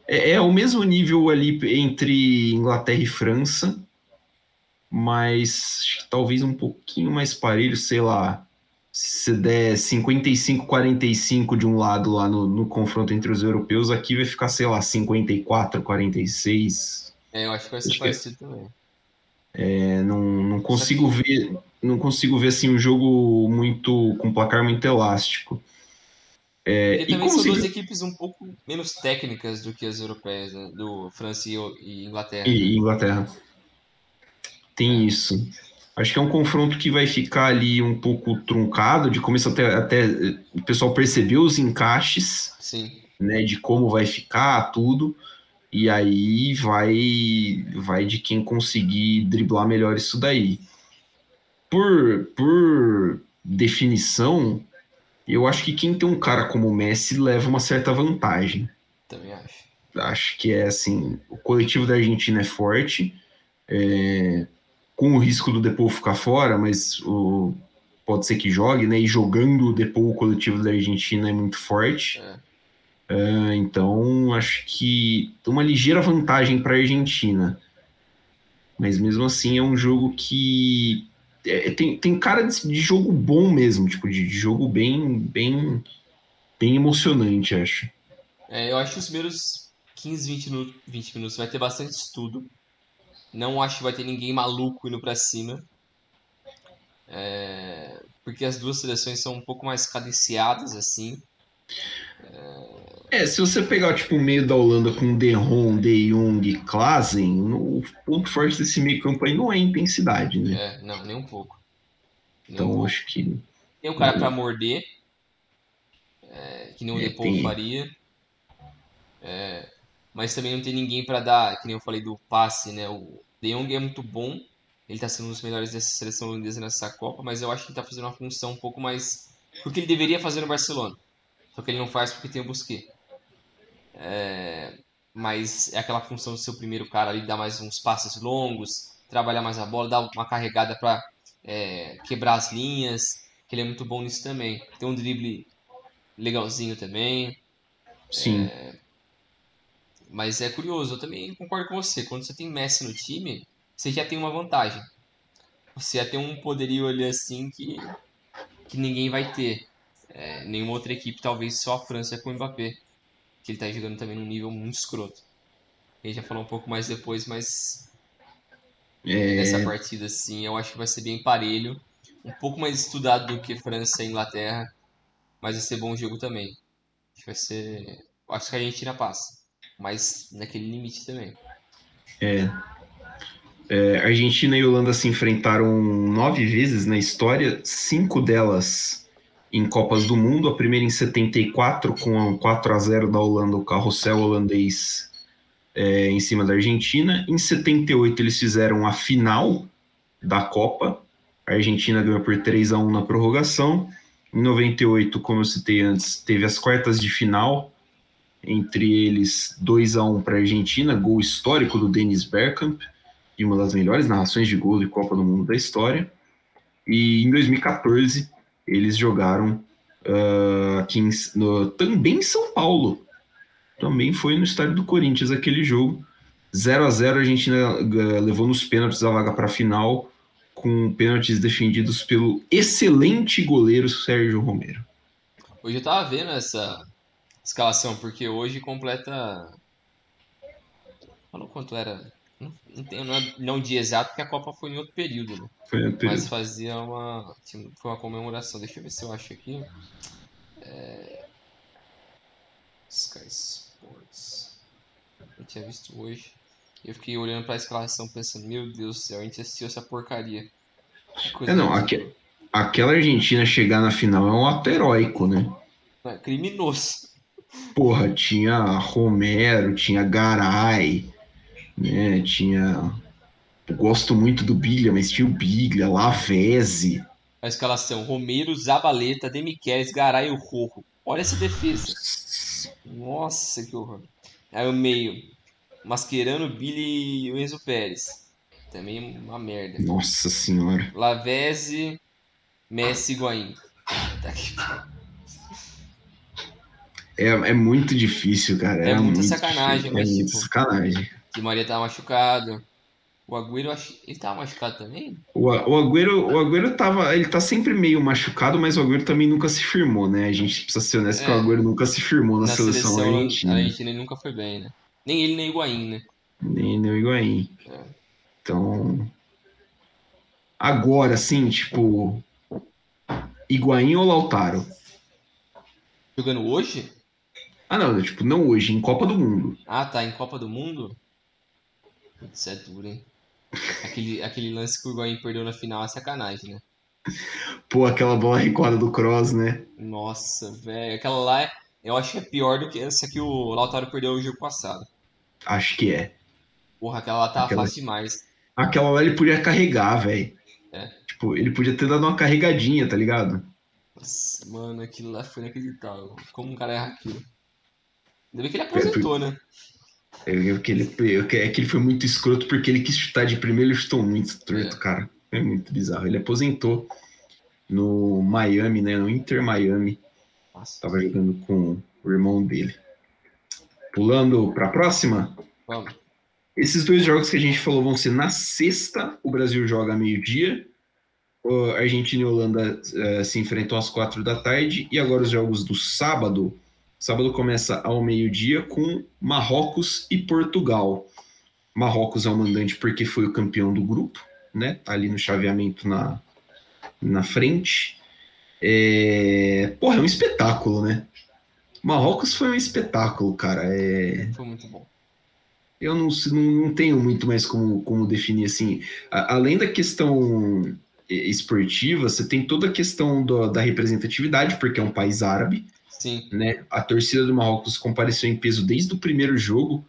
é, é o mesmo nível ali entre Inglaterra e França, mas que talvez um pouquinho mais parelho, sei lá. Se der 55-45 de um lado lá no, no confronto entre os europeus, aqui vai ficar, sei lá, 54-46. É, eu acho que vai ser Acho que- parecido também. É, não, não consigo ver, não consigo ver assim um jogo muito com placar muito elástico. É, Porque e também como são duas equipes um pouco menos técnicas do que as europeias, né? Do França e, e Inglaterra. E Inglaterra. Tem isso. Acho que é um confronto que vai ficar ali um pouco truncado, de começo até, até o pessoal percebeu os encaixes, Sim. né, de como vai ficar tudo, e aí vai vai de quem conseguir driblar melhor isso daí. Por, por definição, eu acho que quem tem um cara como o Messi leva uma certa vantagem Também acho. acho que é assim, o coletivo da Argentina é forte, é, com o risco do Depou ficar fora, mas o, pode ser que jogue, né? E jogando o Depou, o coletivo da Argentina é muito forte. É. É, então, acho que uma ligeira vantagem para a Argentina. Mas mesmo assim é um jogo que é, tem, tem cara de, de jogo bom mesmo, tipo, de, de jogo bem, bem, bem emocionante, acho. É, eu acho que os primeiros 15, 20 minutos, 20 minutos vai ter bastante estudo. Não acho que vai ter ninguém maluco indo pra cima. É, porque as duas seleções são um pouco mais cadenciadas, assim. É, se você pegar tipo o meio da Holanda com De Ron, De Jong e Klaasen, o ponto forte desse meio campo aí não é a intensidade, né? É, não, nem um pouco. Nem um Então pouco. acho que Tem um cara pra morder. é, que nem o é, Depou faria. É, mas também não tem ninguém para dar, que nem eu falei do passe, né? O De Jong é muito bom, ele tá sendo um dos melhores dessa seleção holandesa nessa Copa, mas eu acho que ele tá fazendo uma função um pouco mais. Porque ele deveria fazer no Barcelona. Só que ele não faz porque tem o Busquets. É, mas é aquela função do seu primeiro cara ali, dar mais uns passes longos, trabalhar mais a bola, dar uma carregada para é, quebrar as linhas, que ele é muito bom nisso também. Tem um drible legalzinho também. Sim. É, mas é curioso, eu também concordo com você. Quando você tem Messi no time, você já tem uma vantagem. Você já tem um poderio ali assim que, que ninguém vai ter. É, nenhuma outra equipe, talvez só a França com o Mbappé. Que ele tá jogando também num nível muito escroto. A gente já falou um pouco mais depois, mas é... nessa partida, assim, eu acho que vai ser bem parelho. Um pouco mais estudado do que França e Inglaterra, mas vai ser bom jogo também. Acho que vai ser. Acho que a Argentina passa, mas naquele limite também. É. é. Argentina e Holanda se enfrentaram nove vezes na história, cinco delas em Copas do Mundo. A primeira em 74, com a 4 a 0 da Holanda, o carrossel holandês é, em cima da Argentina. Em 78 eles fizeram a final da Copa. A Argentina ganhou por 3 a 1 na prorrogação. Em 98, como eu citei antes, teve as quartas de final, entre eles 2 a 1 para a Argentina, gol histórico do Dennis Bergkamp, e uma das melhores narrações de gol de Copa do Mundo da história. E em 2014 eles jogaram uh, aqui em, no, também em São Paulo, também foi no estádio do Corinthians aquele jogo. 0 a 0 a Argentina eh, levou nos pênaltis a vaga para a final, com pênaltis defendidos pelo excelente goleiro Sérgio Romero. Hoje eu tava vendo essa escalação, porque hoje completa. Falou quanto era. Não, tem, não, é, não dia exato, porque a Copa foi em outro período, né? Foi em outro período. Mas fazia uma. Foi uma comemoração. Deixa eu ver se eu acho aqui. É... Sky Sports. Eu tinha visto hoje. Eu fiquei olhando pra escalação pensando, meu Deus do céu, a gente assistiu essa porcaria. É, não, aqu aquela Argentina chegar na final é um ato heróico, né? É criminoso. Porra, tinha Romero, tinha Garay, né? Tinha. Eu gosto muito do Biglia, mas tinha o Biglia, Lavezzi. A escalação: Romero, Zabaleta, Demichelis, Garay e o Rojo. Olha essa defesa. Nossa, que horror. Aí o meio, Mascherano, Billy e o Enzo Pérez. Também uma merda. Nossa senhora. Lavezzi, Messi e Higuaín. É, é muito difícil, cara. É, é muita sacanagem, difícil. mas é tipo, sacanagem. Que Maria tá machucado. O Agüero, ele tava machucado também? O, o, Agüero, o Agüero tava, ele tá sempre meio machucado, mas o Agüero também nunca se firmou, né? A gente precisa ser honesto é, que o Agüero nunca se firmou na, na seleção, seleção argentina. A Argentina ele nunca foi bem, né? Nem ele, nem o Higuaín, né? Nem, nem o Higuaín. É. Então... Agora, sim, tipo... Higuaín ou Lautaro? Jogando hoje? Ah, não, tipo, não hoje, em Copa do Mundo. Ah, tá, em Copa do Mundo? Isso é duro, hein? Aquele, aquele lance que o Higuaín perdeu na final é sacanagem, né? Pô, aquela bola recuada do Cross, né? Nossa, velho. Aquela lá, é, eu acho que é pior do que essa que o Lautaro perdeu o jogo passado. Acho que é. Porra, aquela lá tava aquela... fácil demais. Aquela lá ele podia carregar, velho. É. Tipo, ele podia ter dado uma carregadinha, tá ligado? Nossa, mano, aquilo lá foi inacreditável. Como um cara erra aquilo. Ainda bem que ele aposentou, é, né? É que, ele, é que ele foi muito escroto porque ele quis chutar de primeiro e chutou muito torto, é. cara. É muito bizarro. Ele aposentou no Miami, né? No Inter Miami. Nossa. Tava jogando com o irmão dele. Pulando para a próxima. Vamos. Esses dois jogos que a gente falou vão ser na sexta. O Brasil joga meio-dia. Argentina e Holanda uh, se enfrentam às quatro da tarde. E agora os jogos do sábado Sábado começa ao meio-dia com Marrocos e Portugal. Marrocos é o mandante porque foi o campeão do grupo, né? Tá ali no chaveamento na, na frente. É... Porra, é um espetáculo, né? Marrocos foi um espetáculo, cara. É... Foi muito bom. Eu não, não, não tenho muito mais como, como definir assim. A, além da questão esportiva, você tem toda a questão do, da representatividade, porque é um país árabe Sim. Né? A torcida do Marrocos compareceu em peso desde o primeiro jogo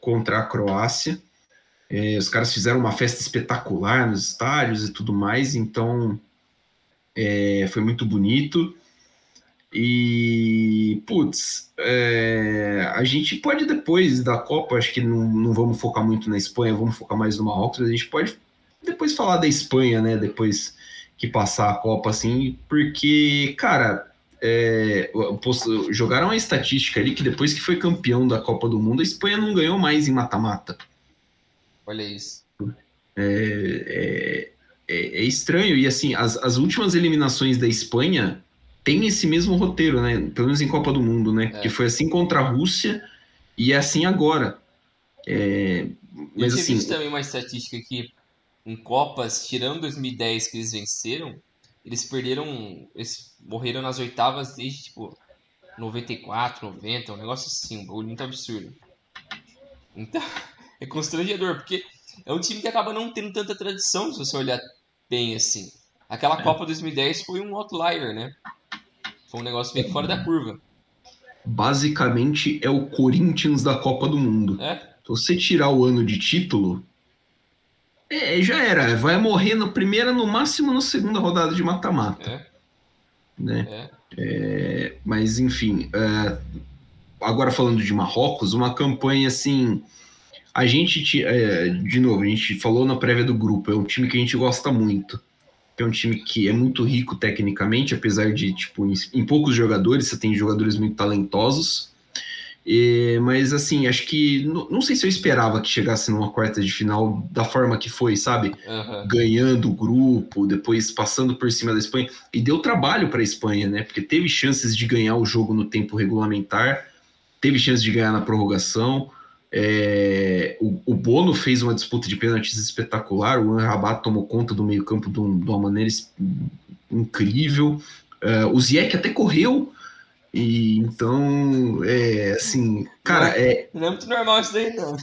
contra a Croácia. É, os caras fizeram uma festa espetacular nos estádios e tudo mais, então é, foi muito bonito. E, putz, é, a gente pode depois da Copa, acho que não, não vamos focar muito na Espanha, vamos focar mais no Marrocos, a gente pode depois falar da Espanha, né? Depois que passar a Copa, assim, porque, cara, é, jogaram a estatística ali que depois que foi campeão da Copa do Mundo, a Espanha não ganhou mais em mata-mata. Olha isso. É, é, é, é, estranho. E assim, as, as últimas eliminações da Espanha têm esse mesmo roteiro, né? Pelo menos em Copa do Mundo, né? É. Que foi assim contra a Rússia e é assim agora. É, mas assim. também uma estatística que em Copas, tirando 2010 que eles venceram, eles perderam. Eles morreram nas oitavas desde tipo 94, 90, um negócio assim, um bagulho muito absurdo. Então, é constrangedor, porque é um time que acaba não tendo tanta tradição, se você olhar bem assim. Aquela é. Copa 2010 foi um outlier, né? Foi um negócio meio fora da curva. Basicamente é o Corinthians da Copa do Mundo. É? Se você tirar o ano de título, é, já era. Vai morrer na primeira, no máximo na segunda rodada de mata-mata. É. Né? É. É, mas enfim, é, agora falando de Marrocos, uma campanha assim a gente, é, de novo, a gente falou na prévia do grupo, é um time que a gente gosta muito. É um time que é muito rico tecnicamente, apesar de, tipo, em, em poucos jogadores, você tem jogadores muito talentosos. E, mas, assim, acho que. Não, não sei se eu esperava que chegasse numa quarta de final da forma que foi, sabe? Uhum. Ganhando o grupo, depois passando por cima da Espanha. E deu trabalho para a Espanha, né? Porque teve chances de ganhar o jogo no tempo regulamentar, teve chances de ganhar na prorrogação. É, o, o, Bono fez uma disputa de pênaltis espetacular, o Rabat tomou conta do meio-campo de, um, de, uma maneira incrível. É, o Ziyech até correu, e então, é assim, cara, é. Não é muito normal isso daí, não.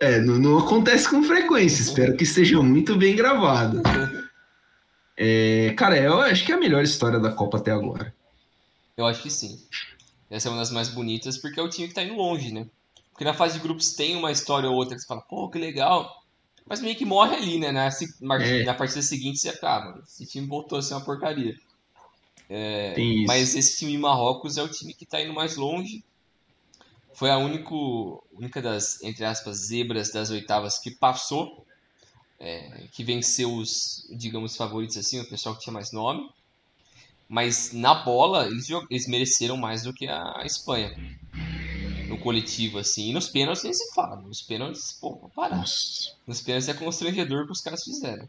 É, não, não acontece com frequência, espero que esteja muito bem gravado. É, cara, eu acho que é a melhor história da Copa até agora. Eu acho que sim. Essa é uma das mais bonitas, porque é o time que tá indo longe, né? Porque na fase de grupos tem uma história ou outra que você fala, pô, que legal. Mas meio que morre ali, né? Na, é. na partida seguinte você acaba. Esse time voltou a ser uma porcaria. É, mas esse time Marrocos é o time que está indo mais longe. Foi a único, única das, entre aspas, zebras das oitavas que passou. É, que venceu os, digamos, favoritos assim, o pessoal que tinha mais nome. Mas na bola, eles, eles mereceram mais do que a Espanha no coletivo, assim. E nos pênaltis nem se fala. Nos pênaltis, pô, parar. Nossa. Nos pênaltis é constrangedor que os caras fizeram.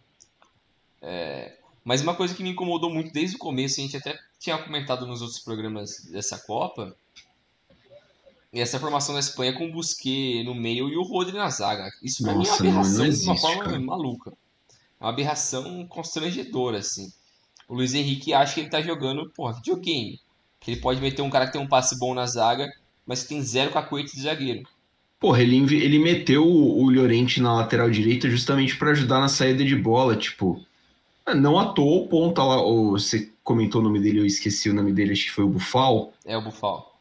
É... Mas uma coisa que me incomodou muito desde o começo, a gente até tinha comentado nos outros programas dessa Copa, é essa formação da Espanha com o Busquets no meio e o Rodri na zaga. Isso pra Nossa, mim é uma aberração existe, de uma forma cara. maluca. É uma aberração constrangedora, assim. O Luiz Henrique acha que ele tá jogando, porra, videogame. Que ele pode meter um cara que tem um passe bom na zaga mas tem zero cacoete de zagueiro. Porra, ele, ele meteu o, o Llorente na lateral direita justamente para ajudar na saída de bola, tipo. Ah, não à toa o ponta lá. Ou, você comentou o nome dele, eu esqueci o nome dele, acho que foi o Bufal. É o Bufal.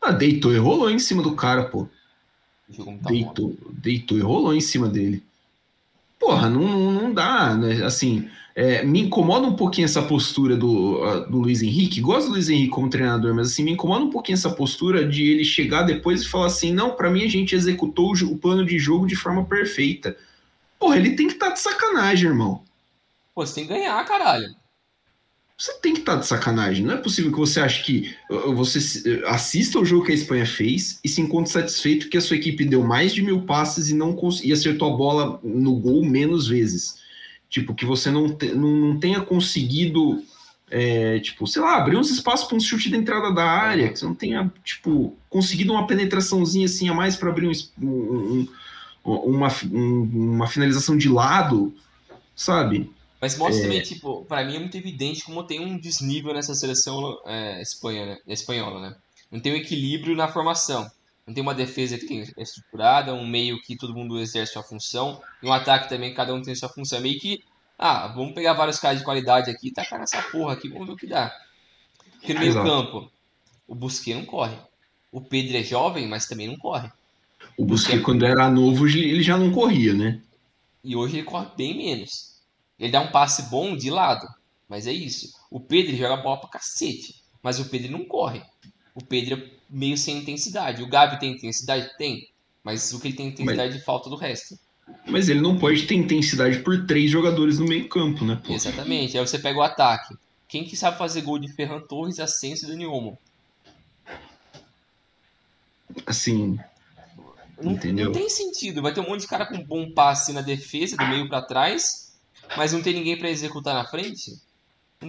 Ah, deitou e rolou em cima do cara, pô. Deitou, deitou e rolou em cima dele. Porra, não, não dá, né? Assim, é, me incomoda um pouquinho essa postura do, uh, do Luiz Henrique. Gosto do Luiz Henrique como treinador, mas assim, me incomoda um pouquinho essa postura de ele chegar depois e falar assim: não, para mim a gente executou o, o, plano de jogo de forma perfeita. Porra, ele tem que estar tá de sacanagem, irmão. Pô, você tem que ganhar, caralho. Você tem que estar tá de sacanagem. Não é possível que você ache que uh, você assista o jogo que a Espanha fez e se encontre satisfeito que a sua equipe deu mais de mil passes e não e acertou a bola no gol menos vezes. Tipo, que você não, te, não, não tenha conseguido, é, tipo, sei lá, abrir uns espaços para um chute da entrada da área, que você não tenha, tipo, conseguido uma penetraçãozinha assim a mais para abrir um, um, uma, um, uma finalização de lado, sabe? Mas mostra é... também, tipo, para mim é muito evidente como tem um desnível nessa seleção é, espanha, né? espanhola, né? Não tem um equilíbrio na formação. Não tem uma defesa que é estruturada, um meio que todo mundo exerce sua função, e um ataque também cada um tem sua função. É meio que, ah, vamos pegar vários caras de qualidade aqui e tacar nessa porra aqui, vamos ver o que dá. Porque no meio campo, O Busquets não corre. O Pedro é jovem, mas também não corre. O Busquets, quando era novo, ele já não corria, né? E hoje ele corre bem menos. Ele dá um passe bom de lado, mas é isso. O Pedro joga bola pra cacete, mas o Pedro não corre. O Pedro é meio sem intensidade. O Gabi tem intensidade? Tem. Mas o que ele tem intensidade mas... falta do resto. Mas ele não pode ter intensidade por três jogadores no meio campo, né? Pô? Exatamente. Aí você pega o ataque. Quem que sabe fazer gol de Ferran Torres, Ascenso e Dani Olmo? Assim, não, não, tem sentido. Vai ter um monte de cara com bom passe na defesa, do meio para trás, mas não tem ninguém para executar na frente.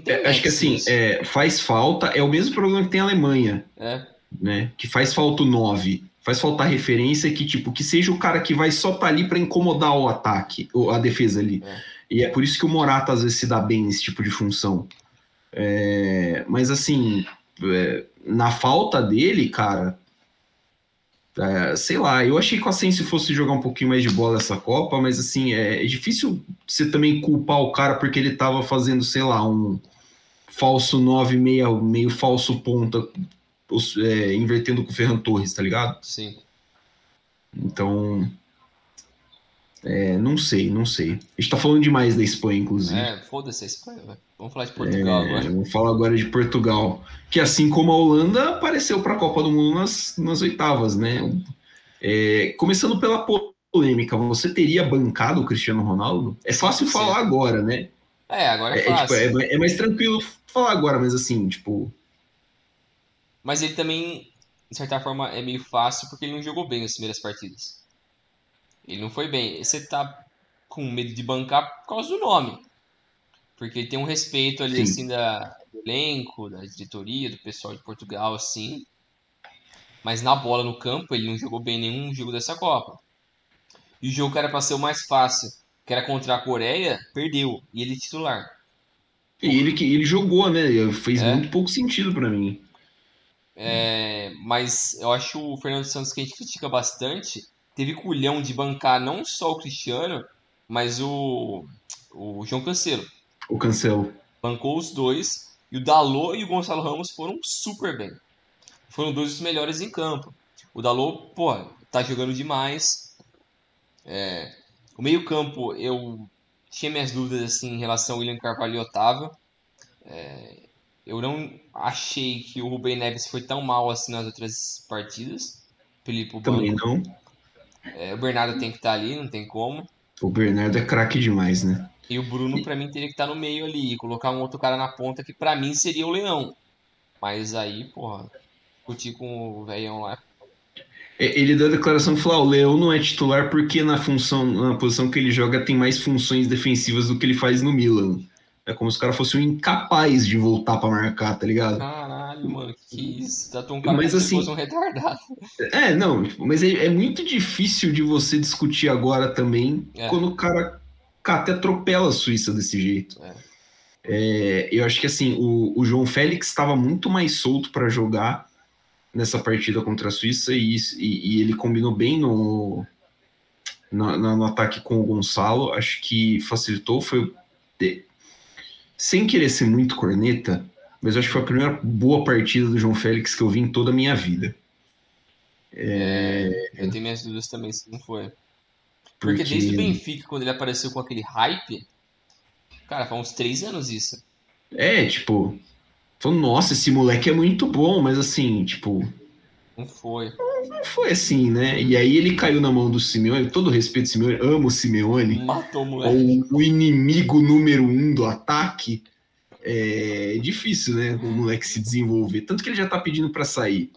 É, acho que assim, é, faz falta, é o mesmo problema que tem a Alemanha. É. Né? Que faz falta o 9. Faz faltar referência que, tipo, que seja o cara que vai só estar tá ali para incomodar o ataque, ou a defesa ali. É. E é por isso que o Morata às vezes se dá bem nesse tipo de função. É, mas assim, é, na falta dele, cara, é, sei lá, eu achei que o Asensio fosse jogar um pouquinho mais de bola essa Copa, mas assim, é, é difícil você também culpar o cara porque ele tava fazendo, sei lá, um falso 9, meio, meio falso ponta, é, invertendo com o Ferran Torres, tá ligado? Sim. Então, é, não sei, não sei. A gente tá falando demais da Espanha, inclusive. É, foda-se a Espanha, velho. Vamos falar de Portugal é, agora. Vamos falar agora de Portugal. Que assim como a Holanda, apareceu para a Copa do Mundo nas, nas oitavas, né? É, começando pela polêmica, você teria bancado o Cristiano Ronaldo? É fácil Sim. falar agora, né? É, agora é, é fácil. É, tipo, é, é mais tranquilo falar agora, mas assim, tipo. Mas ele também, de certa forma, é meio fácil porque ele não jogou bem nas primeiras partidas. Ele não foi bem. Você tá com medo de bancar por causa do nome. Porque ele tem um respeito ali, Sim. assim, da, do elenco, da diretoria, do pessoal de Portugal, assim. Mas na bola no campo, ele não jogou bem nenhum jogo dessa Copa. E o jogo que era pra ser o mais fácil, que era contra a Coreia, perdeu. E ele é titular. E ele, ele jogou, né? Fez é. muito pouco sentido para mim. É, mas eu acho o Fernando Santos que a gente critica bastante teve culhão de bancar não só o Cristiano, mas o, o João Cancelo. O Cancelo. Bancou os dois. E o Dalot e o Gonçalo Ramos foram super bem. Foram dois dos melhores em campo. O Dalot, pô, tá jogando demais. É, o meio-campo, eu tinha minhas dúvidas assim, em relação ao William Carvalho e Otávio. É, eu não achei que o Rubem Neves foi tão mal assim nas outras partidas. Felipe Também não. É, o Bernardo tem que estar tá ali, não tem como. O Bernardo é craque demais, né? E o Bruno, para mim, teria que estar tá no meio ali, colocar um outro cara na ponta que para mim seria o Leão. Mas aí, porra, discutir com o velhão lá. É, ele deu a declaração que falou: ah, o Leão não é titular porque na função, na posição que ele joga tem mais funções defensivas do que ele faz no Milan. É como se os caras fossem incapazes de voltar para marcar, tá ligado? Caralho, mano, que isso. Tá tão cara mas, assim, fosse um retardado. É, não, mas é, é, muito difícil de você discutir agora também é. quando o cara, cara até atropela a Suíça desse jeito. É. É, eu acho que assim, o, o João Félix estava muito mais solto para jogar nessa partida contra a Suíça e, e, e ele combinou bem no, no, no, ataque com o Gonçalo. Acho que facilitou. Foi sem querer ser muito corneta, mas eu acho que foi a primeira boa partida do João Félix que eu vi em toda a minha vida. É... Eu tenho minhas dúvidas também se não foi. Porque, Porque desde o Benfica, quando ele apareceu com aquele hype, cara, faz uns três anos isso. É, tipo, falando, nossa, esse moleque é muito bom, mas assim, tipo. Não foi. Não foi assim, né? E aí ele caiu na mão do Simeone, todo respeito ao Simeone, amo o Simeone. Matou o moleque. O, o inimigo número um do ataque. É difícil, né? O moleque se desenvolver. Tanto que ele já tá pedindo para sair.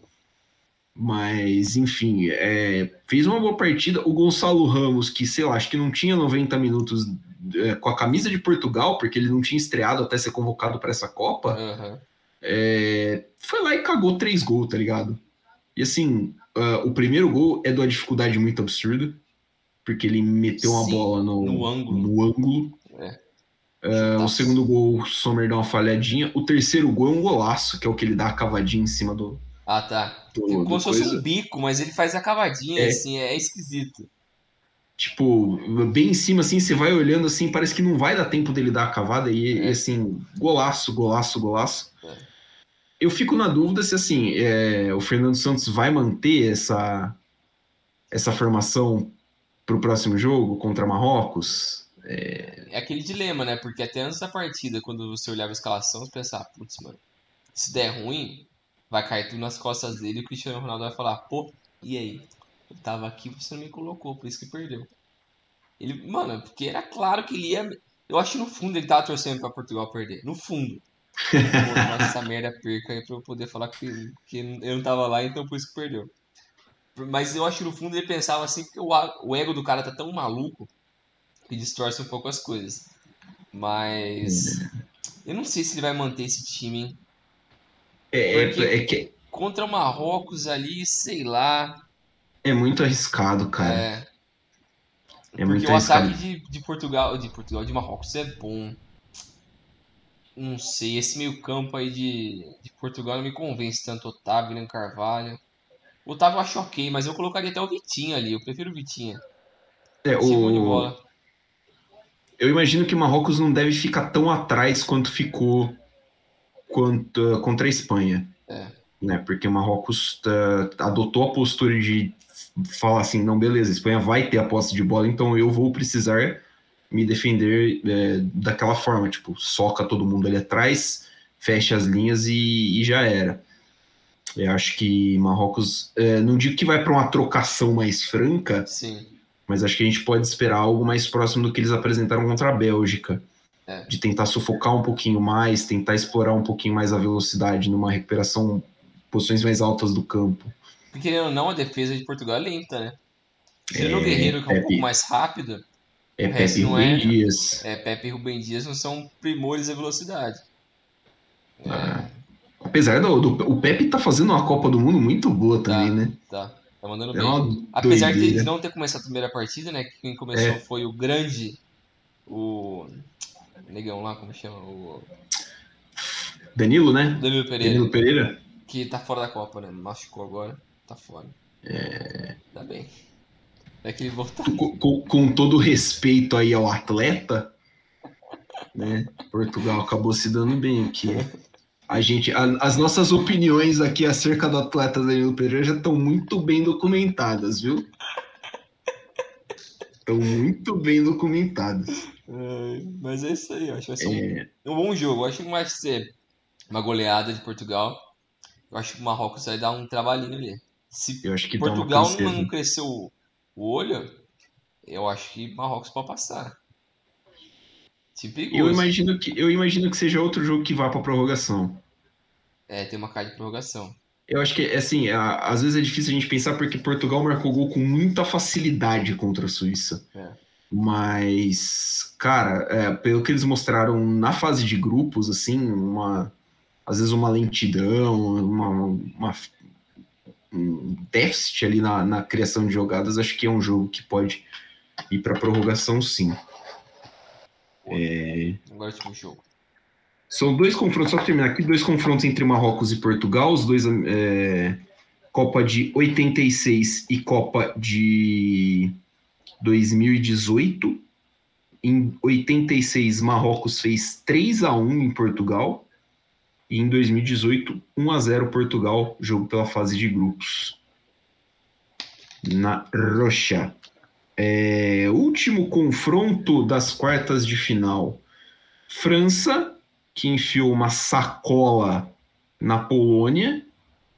Mas, enfim, é, fez uma boa partida. O Gonçalo Ramos, que, sei lá, acho que não tinha 90 minutos é, com a camisa de Portugal, porque ele não tinha estreado até ser convocado para essa Copa, uhum. é, foi lá e cagou três gols, tá ligado? E assim, uh, o primeiro gol é de uma dificuldade muito absurda, porque ele meteu uma Sim, bola no, no ângulo. No ângulo. É. Uh, o segundo gol, o Sommer dá uma falhadinha. O terceiro gol é um golaço, que é o que ele dá a cavadinha em cima do. Ah, tá. Do, Como se fosse um bico, mas ele faz a cavadinha, é. assim, é esquisito. Tipo, bem em cima, assim, você vai olhando assim, parece que não vai dar tempo dele dar a cavada, e, é. e assim, golaço, golaço, golaço. É. eu fico na dúvida se assim é, o Fernando Santos vai manter essa, essa formação para o próximo jogo contra Marrocos. É... é... aquele dilema, né? Porque até antes da partida, quando você olhava a escalação, você pensava, putz, mano, se der ruim, vai cair tudo nas costas dele e o Cristiano Ronaldo vai falar, pô, e aí? Eu tava aqui, você não me colocou, por isso que perdeu. Ele, mano, porque era claro que ele ia. Eu acho que no fundo ele tava torcendo pra Portugal perder. No fundo. Pô, essa merda perca aí pra eu poder falar que, que eu não tava lá, então por isso que perdeu. Mas eu acho que no fundo ele pensava assim, porque o, o ego do cara tá tão maluco que distorce um pouco as coisas. Mas. Eu não sei se ele vai manter esse time, hein? É, é, é que. Contra o Marrocos ali, sei lá. É muito arriscado, cara. É. É Porque muito o ataque de, de Portugal, de Portugal, de Marrocos é bom. Não sei, esse meio campo aí de, de Portugal não me convence tanto. Otávio, William Carvalho. O Otávio eu acho ok, mas eu colocaria até o Vitinho ali. Eu prefiro o Vitinho. É, o... Eu imagino que o Marrocos não deve ficar tão atrás quanto ficou quanto, contra a Espanha. É. Né? Porque o Marrocos tá, adotou a postura de falar assim, não, beleza, a Espanha vai ter a posse de bola, então eu vou precisar me defender é, daquela forma, tipo, soca todo mundo ali atrás, fecha as linhas e, e já era. Eu acho que Marrocos, é, não digo que vai para uma trocação mais franca, Sim. Mas acho que a gente pode esperar algo mais próximo do que eles apresentaram contra a Bélgica. É. De tentar sufocar um pouquinho mais, tentar explorar um pouquinho mais a velocidade numa recuperação, posições mais altas do campo. Porque, querendo ou não, a defesa de Portugal é lenta, né? Se é, o Guerreiro, que é um pouco mais rápido, é Pepe e Rubem é, Dias. É, Pepe e Rubem Dias não são primores da velocidade. É. Ah, apesar do, do, O Pepe tá fazendo uma Copa do Mundo muito boa tá, também, né? Tá, tá mandando é bem. Apesar doideira. de não ter começado a primeira partida, né? Quem começou é. foi o grande. O. Negão lá, como chama? O. Danilo, né? Danilo Pereira. Danilo Pereira. Que tá fora da Copa, né? Machucou agora. Tá fora. É. Tá bem. É que ele voltar. Com, com, com todo respeito aí ao atleta, né? Portugal acabou se dando bem aqui. A gente, a, as nossas opiniões aqui acerca do atleta Danilo Pereira já estão muito bem documentadas, viu? Estão muito bem documentadas. É, mas é isso aí, acho que vai ser é... um, um, bom jogo. Eu acho que vai ser uma goleada de Portugal. Eu acho que o Marrocos vai dar um trabalhinho ali. Se Portugal não cresceu o olho, eu acho que Marrocos pode passar. Eu imagino que eu imagino que seja outro jogo que vá para prorrogação. É, tem uma cara de prorrogação. Eu acho que assim, a, às vezes é difícil a gente pensar porque Portugal marcou gol com muita facilidade contra a Suíça. É. Mas, cara, é, pelo que eles mostraram na fase de grupos, assim, uma às vezes uma lentidão, uma, uma um déficit ali na, na criação de jogadas, acho que é um jogo que pode ir para prorrogação, sim. É... Jogo. São dois confrontos, só para terminar aqui, dois confrontos entre Marrocos e Portugal, os dois é, Copa de 86 e Copa de 2018. Em 86, Marrocos fez 3 a 1 em Portugal. E em 2018, 1 a 0 Portugal, jogo pela fase de grupos. Na Rocha. É, último confronto das quartas de final. França, que enfiou uma sacola na Polônia,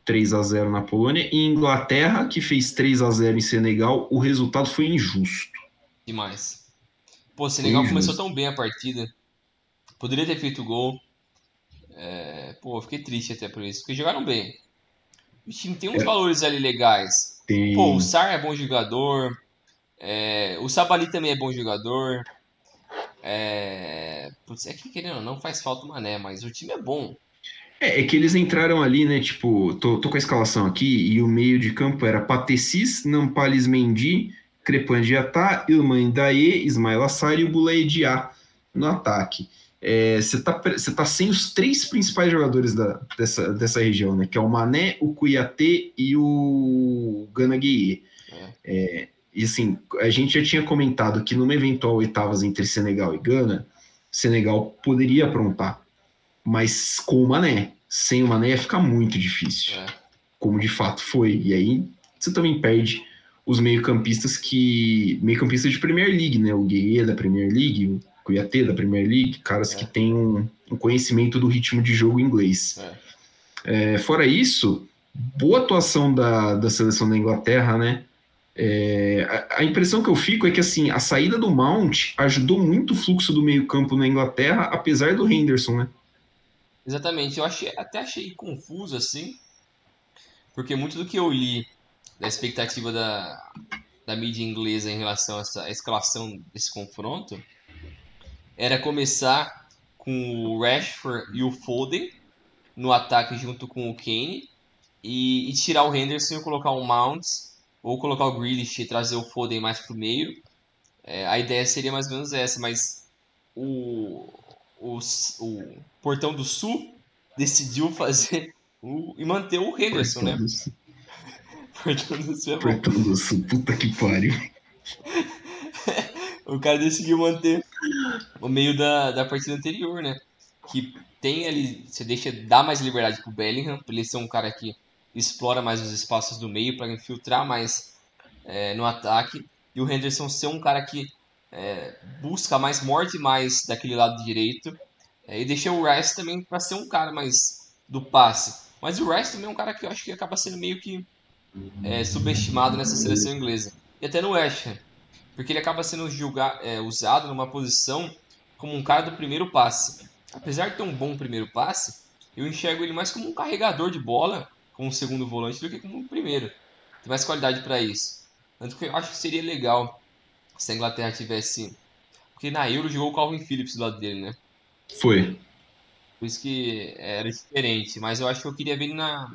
3 a 0 na Polônia, e Inglaterra, que fez 3 a 0 em Senegal. O resultado foi injusto. Demais. Pô, Senegal começou tão bem a partida. Poderia ter feito gol. É, pô, fiquei triste até por isso, porque jogaram bem. O time tem uns é. valores ali legais. Tem. Pô, o Sar é bom jogador. É, o Sabali também é bom jogador. É, putz, é que querendo não faz falta o Mané, mas o time é bom. É, é que eles entraram ali, né? Tipo, tô, tô com a escalação aqui e o meio de campo era Patecis, Nampales Mendy, Crepan Diatá, Ilman Daê, Ismael Assar e o Bulaediá no ataque é, você está tá sem os três principais jogadores da, dessa, dessa região, né? Que é o Mané, o Cuiatê e o Gana Gueye. É. É, e assim, a gente já tinha comentado que numa eventual oitavas entre Senegal e Gana, Senegal poderia aprontar, mas com o Mané. sem o Mané ia ficar muito difícil. É. Como de fato foi. E aí você também perde os meio-campistas que. meio-campistas de Premier League, né? O Guerreiro da Premier League, o Cuiatê da Premier League, caras é. que têm um, um, conhecimento do ritmo de jogo inglês. É. é. fora isso, boa atuação da, da seleção da Inglaterra, né? É, a, impressão que eu fico é que assim a saída do Mount ajudou muito o fluxo do meio-campo na Inglaterra, apesar do Henderson, né? Exatamente, eu achei, até achei confuso assim, porque muito do que eu li da expectativa da, da mídia inglesa em relação a essa escalação desse confronto era começar com o Rashford e o Foden no ataque junto com o Kane e, e tirar o Henderson e colocar o Mount ou colocar o Grealish e trazer o Foden mais pro meio. É, a ideia seria mais ou menos essa, mas o, o, o Portão do Sul decidiu fazer o, e manter o Henderson, Portão né? Portão do Sul é bom. Portão do Sul, puta que pariu. o cara decidiu manter o meio da, da partida anterior, né? Que tem ali, você deixa dar mais liberdade pro Bellingham, pra ele ser um cara que explora mais os espaços do meio para infiltrar mais é, no ataque. E o Henderson ser um cara que é, busca mais, morde mais daquele lado direito. É, e deixa o Rice também para ser um cara mais do passe. Mas o Rice também é um cara que eu acho que acaba sendo meio que é, subestimado nessa seleção inglesa. E até no West Ham. Porque ele acaba sendo julgar, é, usado numa posição como um cara do primeiro passe. Apesar de ter um bom primeiro passe, eu enxergo ele mais como um carregador de bola como segundo volante do que como primeiro. Tem mais qualidade para isso. Tanto que eu acho que seria legal se a Inglaterra tivesse. Porque na Euro jogou o Calvin Phillips do lado dele, né? Foi. Por isso que era diferente. Mas eu acho que eu queria ver ele na.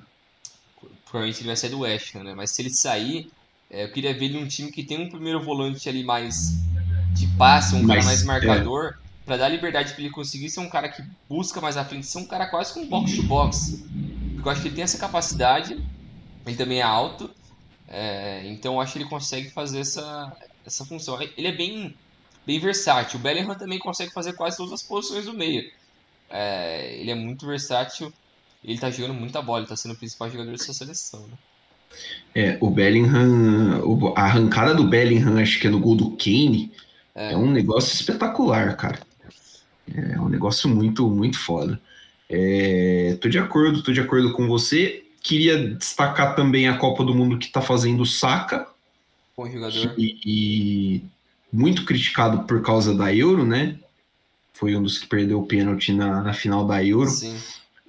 Provavelmente ele vai sair do West Ham, né? Mas se ele sair, é, eu queria ver ele num time que tem um primeiro volante ali mais de passe, um cara mais marcador, é. para dar liberdade para ele conseguir ser um cara que busca mais à frente, ser um cara quase com box to box. Porque eu acho que ele tem essa capacidade, ele também é alto, é, então eu acho que ele consegue fazer essa, essa função. Ele é bem, bem versátil. O Bellingham também consegue fazer quase todas as posições do meio. É, ele é muito versátil. Ele tá jogando muita bola, ele tá sendo o principal jogador dessa seleção, né? É, o Bellingham, a arrancada do Bellingham, acho que é no gol do Kane, é, é um negócio espetacular, cara. É um negócio muito, muito foda. É, tô de acordo, tô de acordo com você. Queria destacar também a Copa do Mundo que está fazendo o Saka. Bom jogador. E, e, muito criticado por causa da Euro, né? Foi um dos que perdeu o pênalti na, na final da Euro. Sim.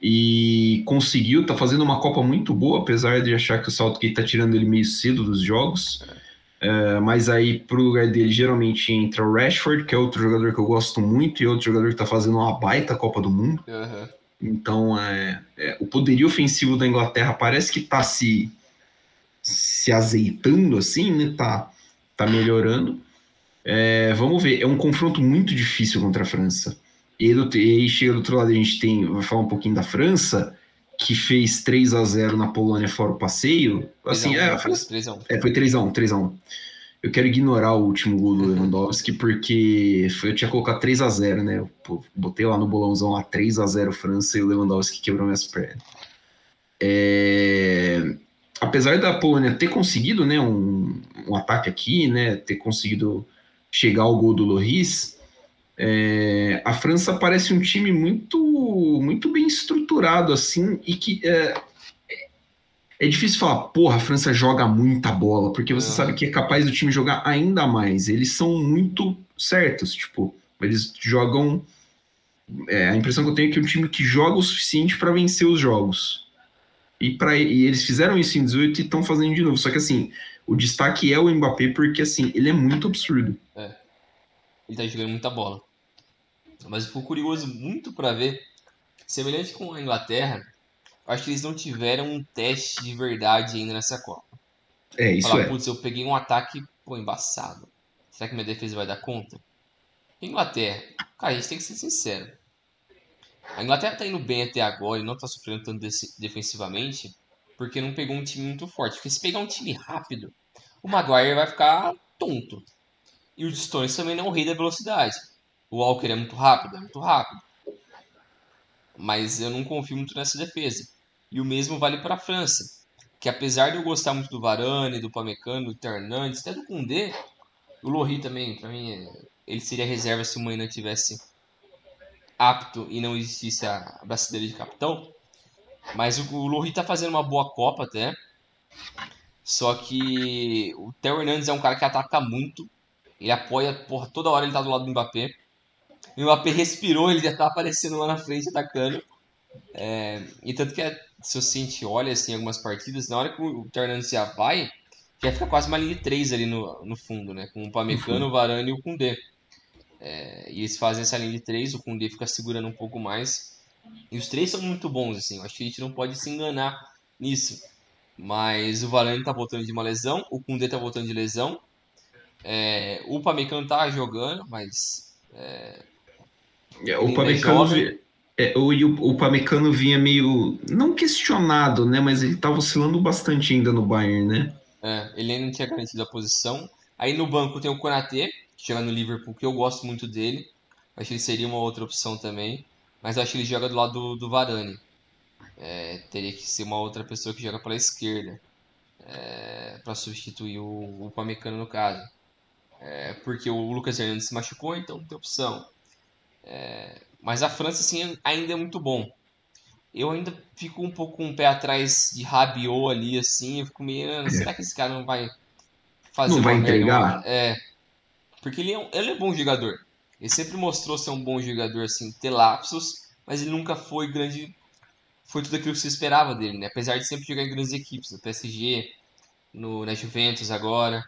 E conseguiu, tá fazendo uma Copa muito boa, apesar de achar que o Southgate tá tirando ele meio cedo dos jogos. É. Uh, mas aí, pro lugar dele, geralmente entra o Rashford, que é outro jogador que eu gosto muito, e outro jogador que tá fazendo uma baita Copa do Mundo. Uhum. Então, é, é, o poderio ofensivo da Inglaterra parece que está se, se azeitando, assim, né? Tá, tá melhorando. É, vamos ver, é um confronto muito difícil contra a França. E, do, e aí chega do outro lado, a gente tem, vai falar um pouquinho da França, que fez 3 a 0 na Polônia fora o passeio. Assim, 1, é, a França, 3 a 1. é, foi 3 a 1 3 a 1 eu quero ignorar o último gol do Lewandowski, porque eu tinha colocado 3 a 0 né? Eu botei lá no bolãozão lá 3 a 0 França e o Lewandowski quebrou minhas pernas. É... Apesar da Polônia ter conseguido né, um, um ataque aqui, né, ter conseguido chegar ao gol do Loris, é... a França parece um time muito, muito bem estruturado assim e que é, é difícil falar, porra, a França joga muita bola, porque você sabe que é capaz do time jogar ainda mais. Eles são muito certos, tipo, eles jogam. É, a impressão que eu tenho é que é um time que joga o suficiente para vencer os jogos. E, pra, e eles fizeram isso em 18 e estão fazendo de novo. Só que assim, o destaque é o Mbappé, porque assim, ele é muito absurdo. É. Ele tá jogando muita bola. Mas eu fico curioso muito para ver, semelhante com a Inglaterra, acho que eles não tiveram um teste de verdade ainda nessa Copa. É, isso Falar, é. Putz, eu peguei um ataque, pô, embaçado. Será que minha defesa vai dar conta? Inglaterra, cara, a gente tem que ser sincero. A Inglaterra tá indo bem até agora e não tá sofrendo tanto defensivamente porque não pegou um time muito forte. Porque se pegar um time rápido, o Maguire vai ficar tonto. E o Stones também não é o rei da velocidade. O Walker é muito rápido, é muito rápido. mas eu não confio muito nessa defesa. E o mesmo vale para a França, que apesar de eu gostar muito do Varane, do Pamecano, do Hernandes, até do Koundé, o Lohri também, para mim, é, ele seria reserva se o Maina tivesse apto e não existisse a braçadeira de capitão. Mas o, o Lohri tá fazendo uma boa Copa até. Só que o Theo Hernandes é um cara que ataca muito. Ele apoia, porra, toda hora ele tá do lado do Mbappé. O Mbappé respirou, ele já tá aparecendo lá na frente atacando. É, e tanto que é, se você sente, olha assim, algumas partidas, na hora que o já vai, já fica quase uma linha de três ali no, no fundo, né? Com o Pamecano, o Varane e o Koundé. É, e eles fazem essa linha de três, o Koundé fica segurando um pouco mais. E os três são muito bons, assim. Eu acho que a gente não pode se enganar nisso. Mas o Varane tá voltando de uma lesão, o Koundé tá voltando de lesão. É, o Pamecano tá jogando, mas. É, é o Pamecano. É, o, o Pamecano vinha meio. Não questionado, né? Mas ele tava oscilando bastante ainda no Bayern, né? É, ele ainda não tinha garantido a posição. Aí no banco tem o Konaté, que joga no Liverpool, que eu gosto muito dele. Acho que ele seria uma outra opção também. Mas acho que ele joga do lado do, do Varane. É, teria que ser uma outra pessoa que joga pela esquerda. É, para substituir o, o Pamecano no caso. É, porque o Lucas Hernandes se machucou, então não tem opção. É, mas a França assim, ainda é muito bom. Eu ainda fico um pouco com um pé atrás de Rabiot ali, assim. Eu fico meio, ah, será que esse cara não vai fazer Não vai entregar? É. Porque ele é, um, ele é um bom jogador. Ele sempre mostrou ser um bom jogador, assim, ter lapsos, mas ele nunca foi grande. Foi tudo aquilo que se esperava dele, né? Apesar de sempre jogar em grandes equipes, no PSG, no, na Juventus agora.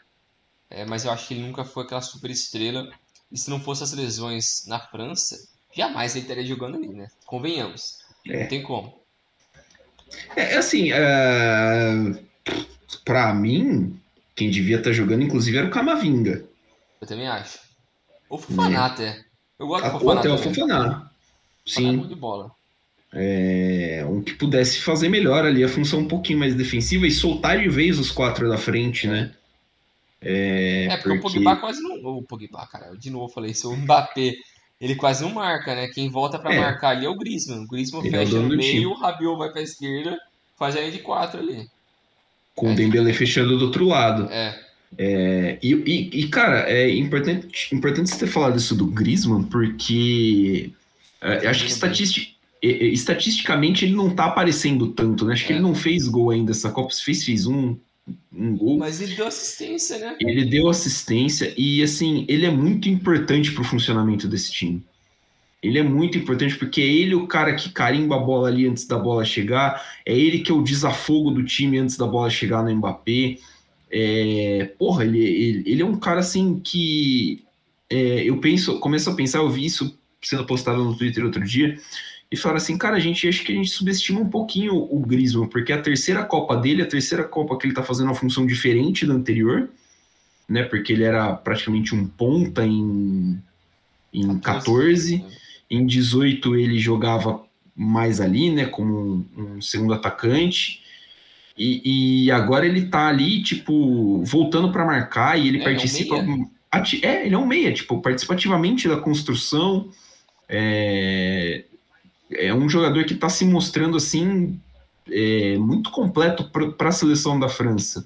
É, mas eu acho que ele nunca foi aquela super estrela. E se não fosse as lesões na França, jamais ele estaria jogando ali, né? Convenhamos. É. Não tem como. É, é assim, uh, pra mim, quem devia estar tá jogando, inclusive, era o Camavinga. Eu também acho. O Fofaná né? até. Eu gosto do Fofaná. Até o Fofaná. Sim. de bola. É, um que pudesse fazer melhor ali a função um pouquinho mais defensiva e soltar de vez os quatro da frente, né? É, é porque, porque, o Pogba quase não. O Pogba, cara, de novo falei isso. O Mbappé, ele quase não marca, né? Quem volta para é. marcar ali é o Griezmann. O Griezmann ele é fecha é no meio, o Rabiot vai pra esquerda, faz a de quatro ali. Com é. o Dembele fechando do outro lado. É. É, e, e, e, cara, é importante, importante você ter falado isso do Griezmann, porque é, acho que estatistic, estatisticamente ele não tá aparecendo tanto, né? Acho que ele é. não fez gol ainda essa Copa, fez, fez um, um gol. Mas ele deu assistência, né? Ele deu assistência e, assim, ele é muito importante pro funcionamento desse time. Ele é muito importante porque é ele o cara que carimba a bola ali antes da bola chegar, é ele que é o desafogo do time antes da bola chegar no Mbappé. É, porra, ele, ele, ele, é um cara assim que é, eu penso, começo a pensar, eu vi isso sendo postado no Twitter outro dia, e falaram assim, cara, a gente acho que a gente subestima um pouquinho o Griezmann, porque a terceira Copa dele, a terceira Copa que ele tá fazendo uma função diferente da anterior, né? Porque ele era praticamente um ponta em, em 14, em 18 ele jogava mais ali, né? Como um, um segundo atacante. E, e, agora ele tá ali, tipo, voltando para marcar e ele é, participa. É, um é, ele é um meia, tipo, participa ativamente da construção. É, é um jogador que está se mostrando assim é, muito completo para a seleção da França.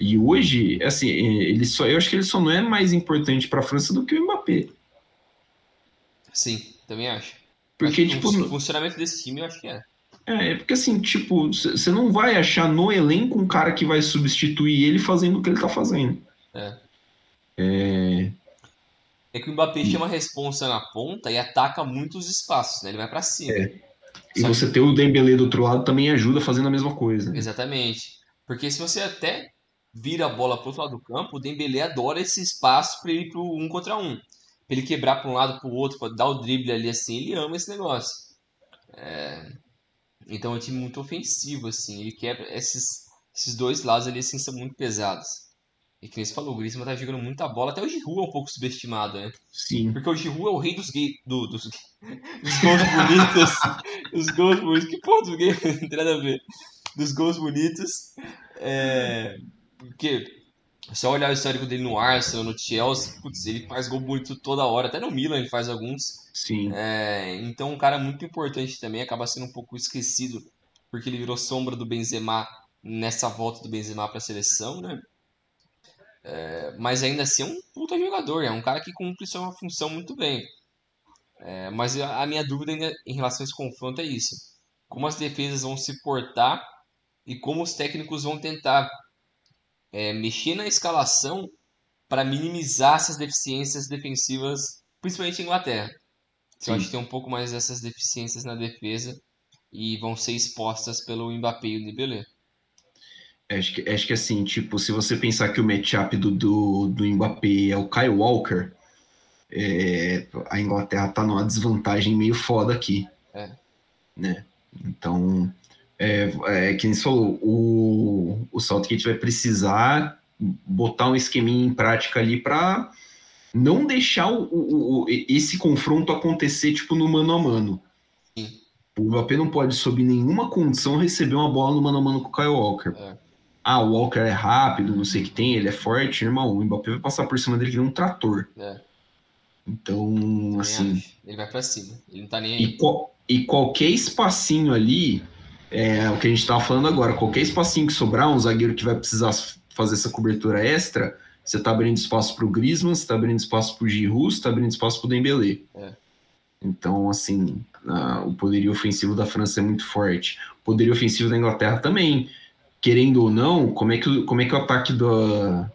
E hoje, assim, ele só, eu acho que ele só não é mais importante para a França do que o Mbappé. Sim, também acho. Porque, acho tipo, o funcionamento desse time eu acho que é. É, é porque assim, tipo, você não vai achar no elenco um cara que vai substituir ele fazendo o que ele tá fazendo. É. É, é que o Mbappé chama a responsa na ponta e ataca muitos espaços, né? Ele vai para cima. É. E Só você que... ter o Dembélé do outro lado também ajuda fazendo a mesma coisa. Exatamente. Porque se você até vira a bola pro outro lado do campo, o Dembélé adora esse espaço para ir pro um contra um. Pra ele quebrar para um lado para o outro, para dar o drible ali assim, ele ama esse negócio. É... Então é um time muito ofensivo, assim. Ele quebra esses, esses dois lados ali assim são muito pesados. E que nem você falou, o Griezmann tá jogando muita bola. Até o Giroud é um pouco subestimado, né? Sim. Porque o Giroud é o rei dos gays. Do, dos, dos gols bonitos. dos gols bonitos. Que porra dos gays? Não tem nada a ver. Dos gols bonitos. É, porque Só olhar o histórico dele no Arsenal, no Chelsea, putz, ele faz gol bonito toda hora, até no Milan ele faz alguns. Sim. É, então, um cara muito importante também, acaba sendo um pouco esquecido, porque ele virou sombra do Benzema nessa volta do Benzema para a seleção, né? É, mas ainda assim é um puta jogador, é um cara que cumpre sua função muito bem. É, mas a minha dúvida ainda em relação a esse confronto é isso: como as defesas vão se portar e como os técnicos vão tentar é, mexer na escalação para minimizar essas deficiências defensivas, principalmente em Inglaterra. Eu acho que tem um pouco mais dessas deficiências na defesa e vão ser expostas pelo Mbappé e o Dembélé. Acho que, acho que assim, tipo, se você pensar que o matchup do, do, do Mbappé é o Kyle Walker, é, a Inglaterra tá numa desvantagem meio foda aqui. É. Né? Então, é, é que nem você falou, o, o Southgate vai precisar botar um esqueminha em prática ali para não deixar o, o, esse confronto acontecer tipo no mano a mano. Sim. O Mbappé não pode, sob nenhuma condição, receber uma bola no mano a mano com o Kyle Walker. É. Ah, o Walker é rápido, não sei o que tem, ele é forte, irmão. O Mbappé vai passar por cima dele que nem um trator. É. Então, assim. Ele vai pra cima. Ele não tá nem aí. E, qual- e qualquer espacinho ali, é o que a gente tava falando agora, qualquer espacinho que sobrar, um zagueiro que vai precisar fazer essa cobertura extra, você tá abrindo espaço pro Griezmann, você tá abrindo espaço pro Giroud, você tá abrindo espaço pro Dembélé. É. Então, assim, a- o poderio ofensivo da França é muito forte. O poderio ofensivo da Inglaterra também. Querendo ou não, como é que, o- como é que o ataque da,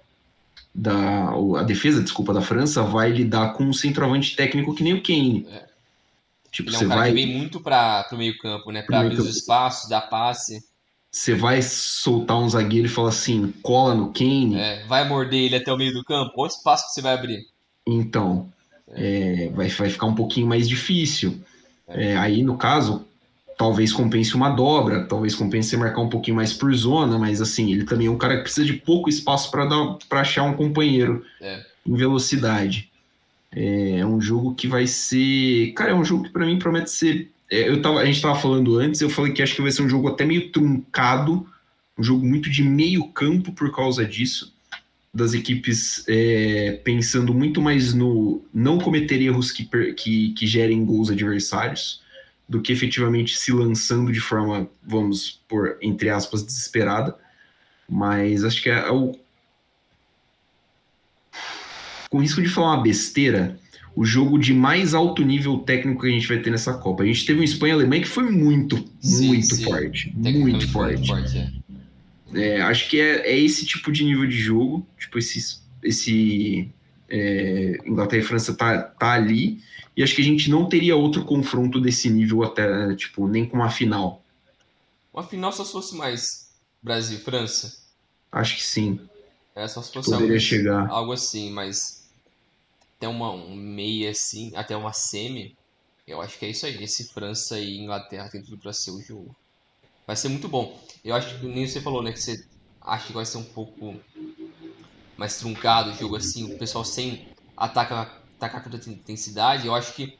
da o- a defesa, desculpa, da França vai lidar com um centroavante técnico que nem o Kane? É. Tipo, Ele é você um cara vai que vem muito pra, pro meio campo, né? Pra Pro abrir os espaços, dar passe. você vai soltar um zagueiro e falar assim, cola no Kane, é, vai morder ele até o meio do campo. Quantos passos que você vai abrir? então é, vai, vai ficar um pouquinho mais difícil. É, aí, no caso, talvez compense uma dobra, talvez compense você marcar um pouquinho mais por zona, mas assim, ele também é um cara que precisa de pouco espaço para achar um companheiro É. em velocidade. É, é um jogo que vai ser. Cara, é um jogo que para mim promete ser. é, eu tava, a gente tava falando antes, eu falei que acho que vai ser um jogo até meio truncado, um jogo muito de meio campo por causa disso, das equipes é, pensando muito mais no não cometer erros que, que, que gerem gols adversários, do que efetivamente se lançando de forma, vamos por entre aspas, desesperada. Mas acho que é o. Com risco de falar uma besteira, o jogo de mais alto nível técnico que a gente vai ter nessa Copa. A gente teve um Espanha e Alemanha que foi muito, Sim, muito sim. forte. Muito foi forte. é. É, acho que é, é esse tipo de nível de jogo, tipo esse, esse é, Inglaterra e França tá, tá ali, e acho que a gente não teria outro confronto desse nível até, tipo, nem com uma final. Uma final só se fosse mais Brasil e França. Acho que sim, É só se fosse poderia algo, chegar. algo assim, mas até uma, um meia assim, até uma semi, eu acho que é isso aí. Esse França e Inglaterra tem tudo pra ser o jogo. Vai ser muito bom. Eu acho que nem você falou, né, que você acha que vai ser um pouco mais truncado o jogo assim, o pessoal sem atacar, atacar com tanta intensidade. Eu acho que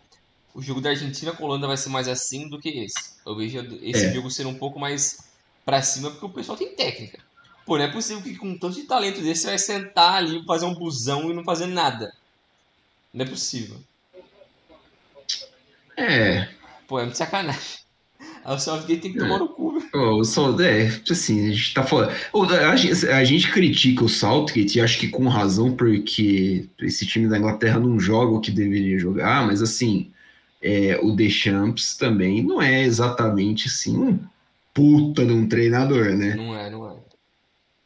o jogo da Argentina com a Holanda vai ser mais assim do que esse. Eu vejo esse É. jogo sendo um pouco mais pra cima porque o pessoal tem técnica. Pô, não é possível que com tanto de talento desse você vai sentar ali, fazer um busão e não fazer nada. Não é possível. É, Pô, é muito sacanagem. O Southgate tem que tomar no cu. Ó, o Sal- é, assim, a gente tá falando. A gente, a gente critica o Southgate, e acho que com razão, porque esse time da Inglaterra não joga o que deveria jogar, mas assim, é, o Deschamps também não é exatamente assim um puta de um treinador, né? Não é, não é.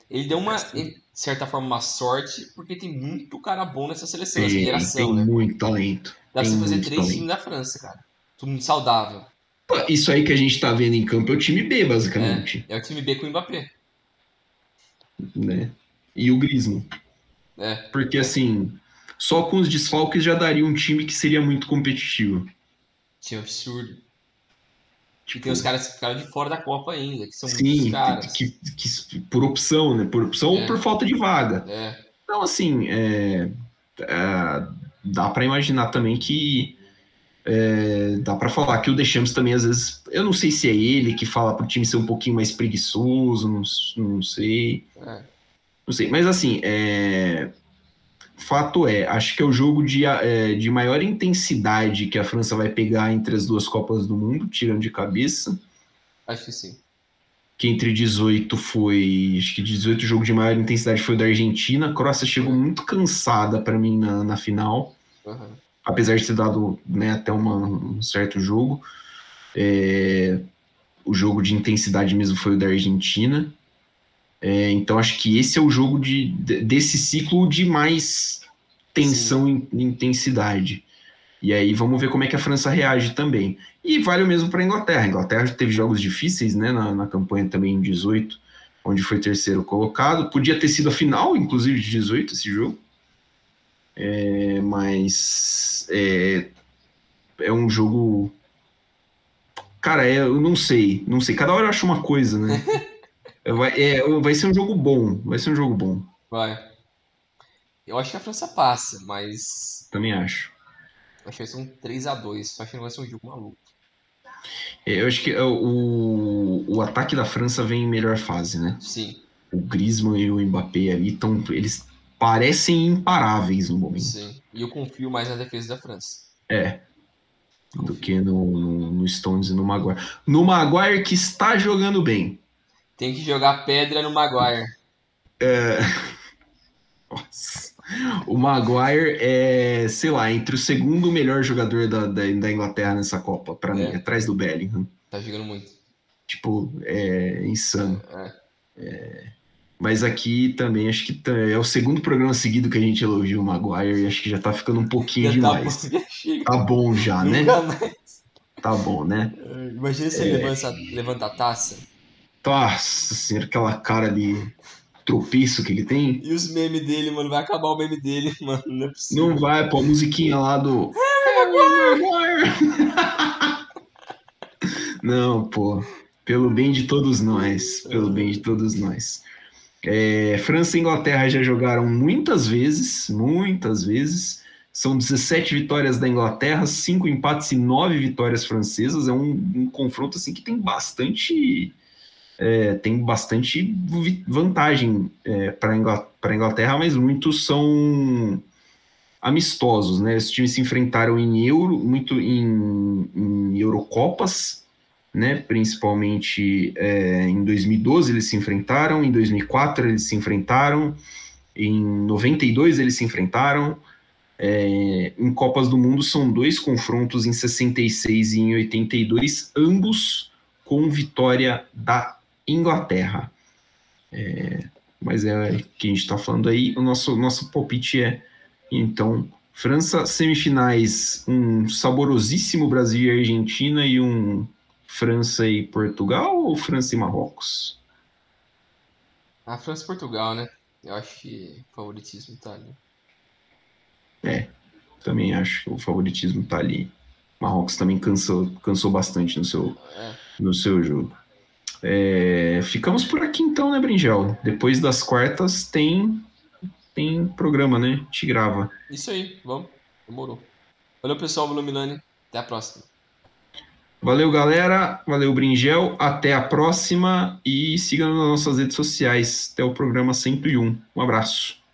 Ele deu uma, de certa forma, uma sorte, porque tem muito cara bom nessa seleção, nessa Tem, geração, tem né? muito talento. Dá pra você fazer três times da França, cara. Mundo saudável. Isso aí que a gente tá vendo em campo é o time B, basicamente, É o time B com o Mbappé. né? E o Griezmann. É. Porque assim, só com os desfalques já daria um time que seria muito competitivo. Time absurdo. E Tipo, tem os caras que ficaram de fora da Copa ainda, que são sim, caras. que, que- por opção, né? Por opção É. ou por falta de vaga. É, Então, assim, é, é, dá para imaginar também que é, dá para falar que o Deschamps também às vezes, eu não sei se é ele que fala pro time ser um pouquinho mais preguiçoso, não, não sei. é. Não sei, mas assim, é... fato é, acho que é o jogo de, é, de maior intensidade que a França vai pegar entre as duas Copas do Mundo, tirando de cabeça. Acho que sim. Que entre 18 foi. Acho que 18 jogo de maior intensidade foi o da Argentina. A Croácia chegou muito cansada para mim na, na final. Uhum. Apesar de ter dado né, até uma, um certo jogo. É, o jogo de intensidade mesmo foi o da Argentina. É, então acho que esse é o jogo de, desse ciclo de mais tensão e intensidade. E aí vamos ver como é que a França reage também. E vale o mesmo para a Inglaterra. A Inglaterra teve jogos difíceis né, na, na campanha também em 18, onde foi terceiro colocado. Podia ter sido a final, inclusive, de 18 esse jogo. É, mas é, é um jogo. Cara, é, eu não sei, não sei. Cada hora eu acho uma coisa, né? vai, é, vai ser um jogo bom. Vai ser um jogo bom. Vai. Eu acho que a França passa, mas. Também acho. Acho que vai ser um 3x2, só que não vai ser um jogo maluco. É, eu acho que é, o, o ataque da França vem em melhor fase, né? Sim. O Griezmann e o Mbappé ali estão. Eles parecem imparáveis no momento. Sim. E eu confio mais na defesa da França. É. Confio. Do que no, no, no, Stones e no Maguire. No Maguire que está jogando bem. Tem que jogar pedra no Maguire. É. Nossa. O Maguire é, sei lá, entre o segundo melhor jogador da, da, da Inglaterra nessa Copa, para é. mim, atrás do Bellingham. Tá jogando muito. Tipo, é insano. É. é. Mas aqui também acho que tá, é o segundo programa seguido que a gente elogia o Maguire e acho que já tá ficando um pouquinho já tá demais. Tá bom, tá bom já, né? Tá bom, né? Imagina se ele é. levanta, levanta a taça. Nossa senhora, aquela cara de tropeço que ele tem. E os memes dele, mano, vai acabar o meme dele, mano, não é possível. Não vai, pô, a musiquinha lá do... não, pô, pelo bem de todos nós, pelo bem de todos nós. É, França e Inglaterra já jogaram muitas vezes, muitas vezes. São 17 vitórias da Inglaterra, 5 empates e 9 vitórias francesas. É um, um confronto assim que tem bastante é, tem bastante vantagem é, para a Inglaterra, mas muitos são amistosos, né? Os times se enfrentaram em Euro, muito em, em Eurocopas, né? Principalmente é, em 2012 eles se enfrentaram, em 2004 eles se enfrentaram, em 92 eles se enfrentaram. É, em Copas do Mundo são dois confrontos em 66 e em 82, ambos com vitória da Inglaterra. É, mas é que a gente está falando aí. O nosso, nosso palpite é, então, França, semifinais, um saborosíssimo Brasil e Argentina e um França e Portugal ou França e Marrocos? A França e Portugal, né? Eu acho que o favoritismo tá ali. É, também acho que o favoritismo tá ali. Marrocos também cansou, cansou bastante no seu, é. no seu jogo. É, ficamos por aqui então, né, Bringel? Depois das quartas tem tem programa, né? Te grava. Isso aí, vamos. Demorou. Valeu, pessoal. Valeu, Milani. Até a próxima. Valeu, galera. Valeu, Bringel. Até a próxima e siga nas nossas redes sociais. Até o programa 101. Um abraço.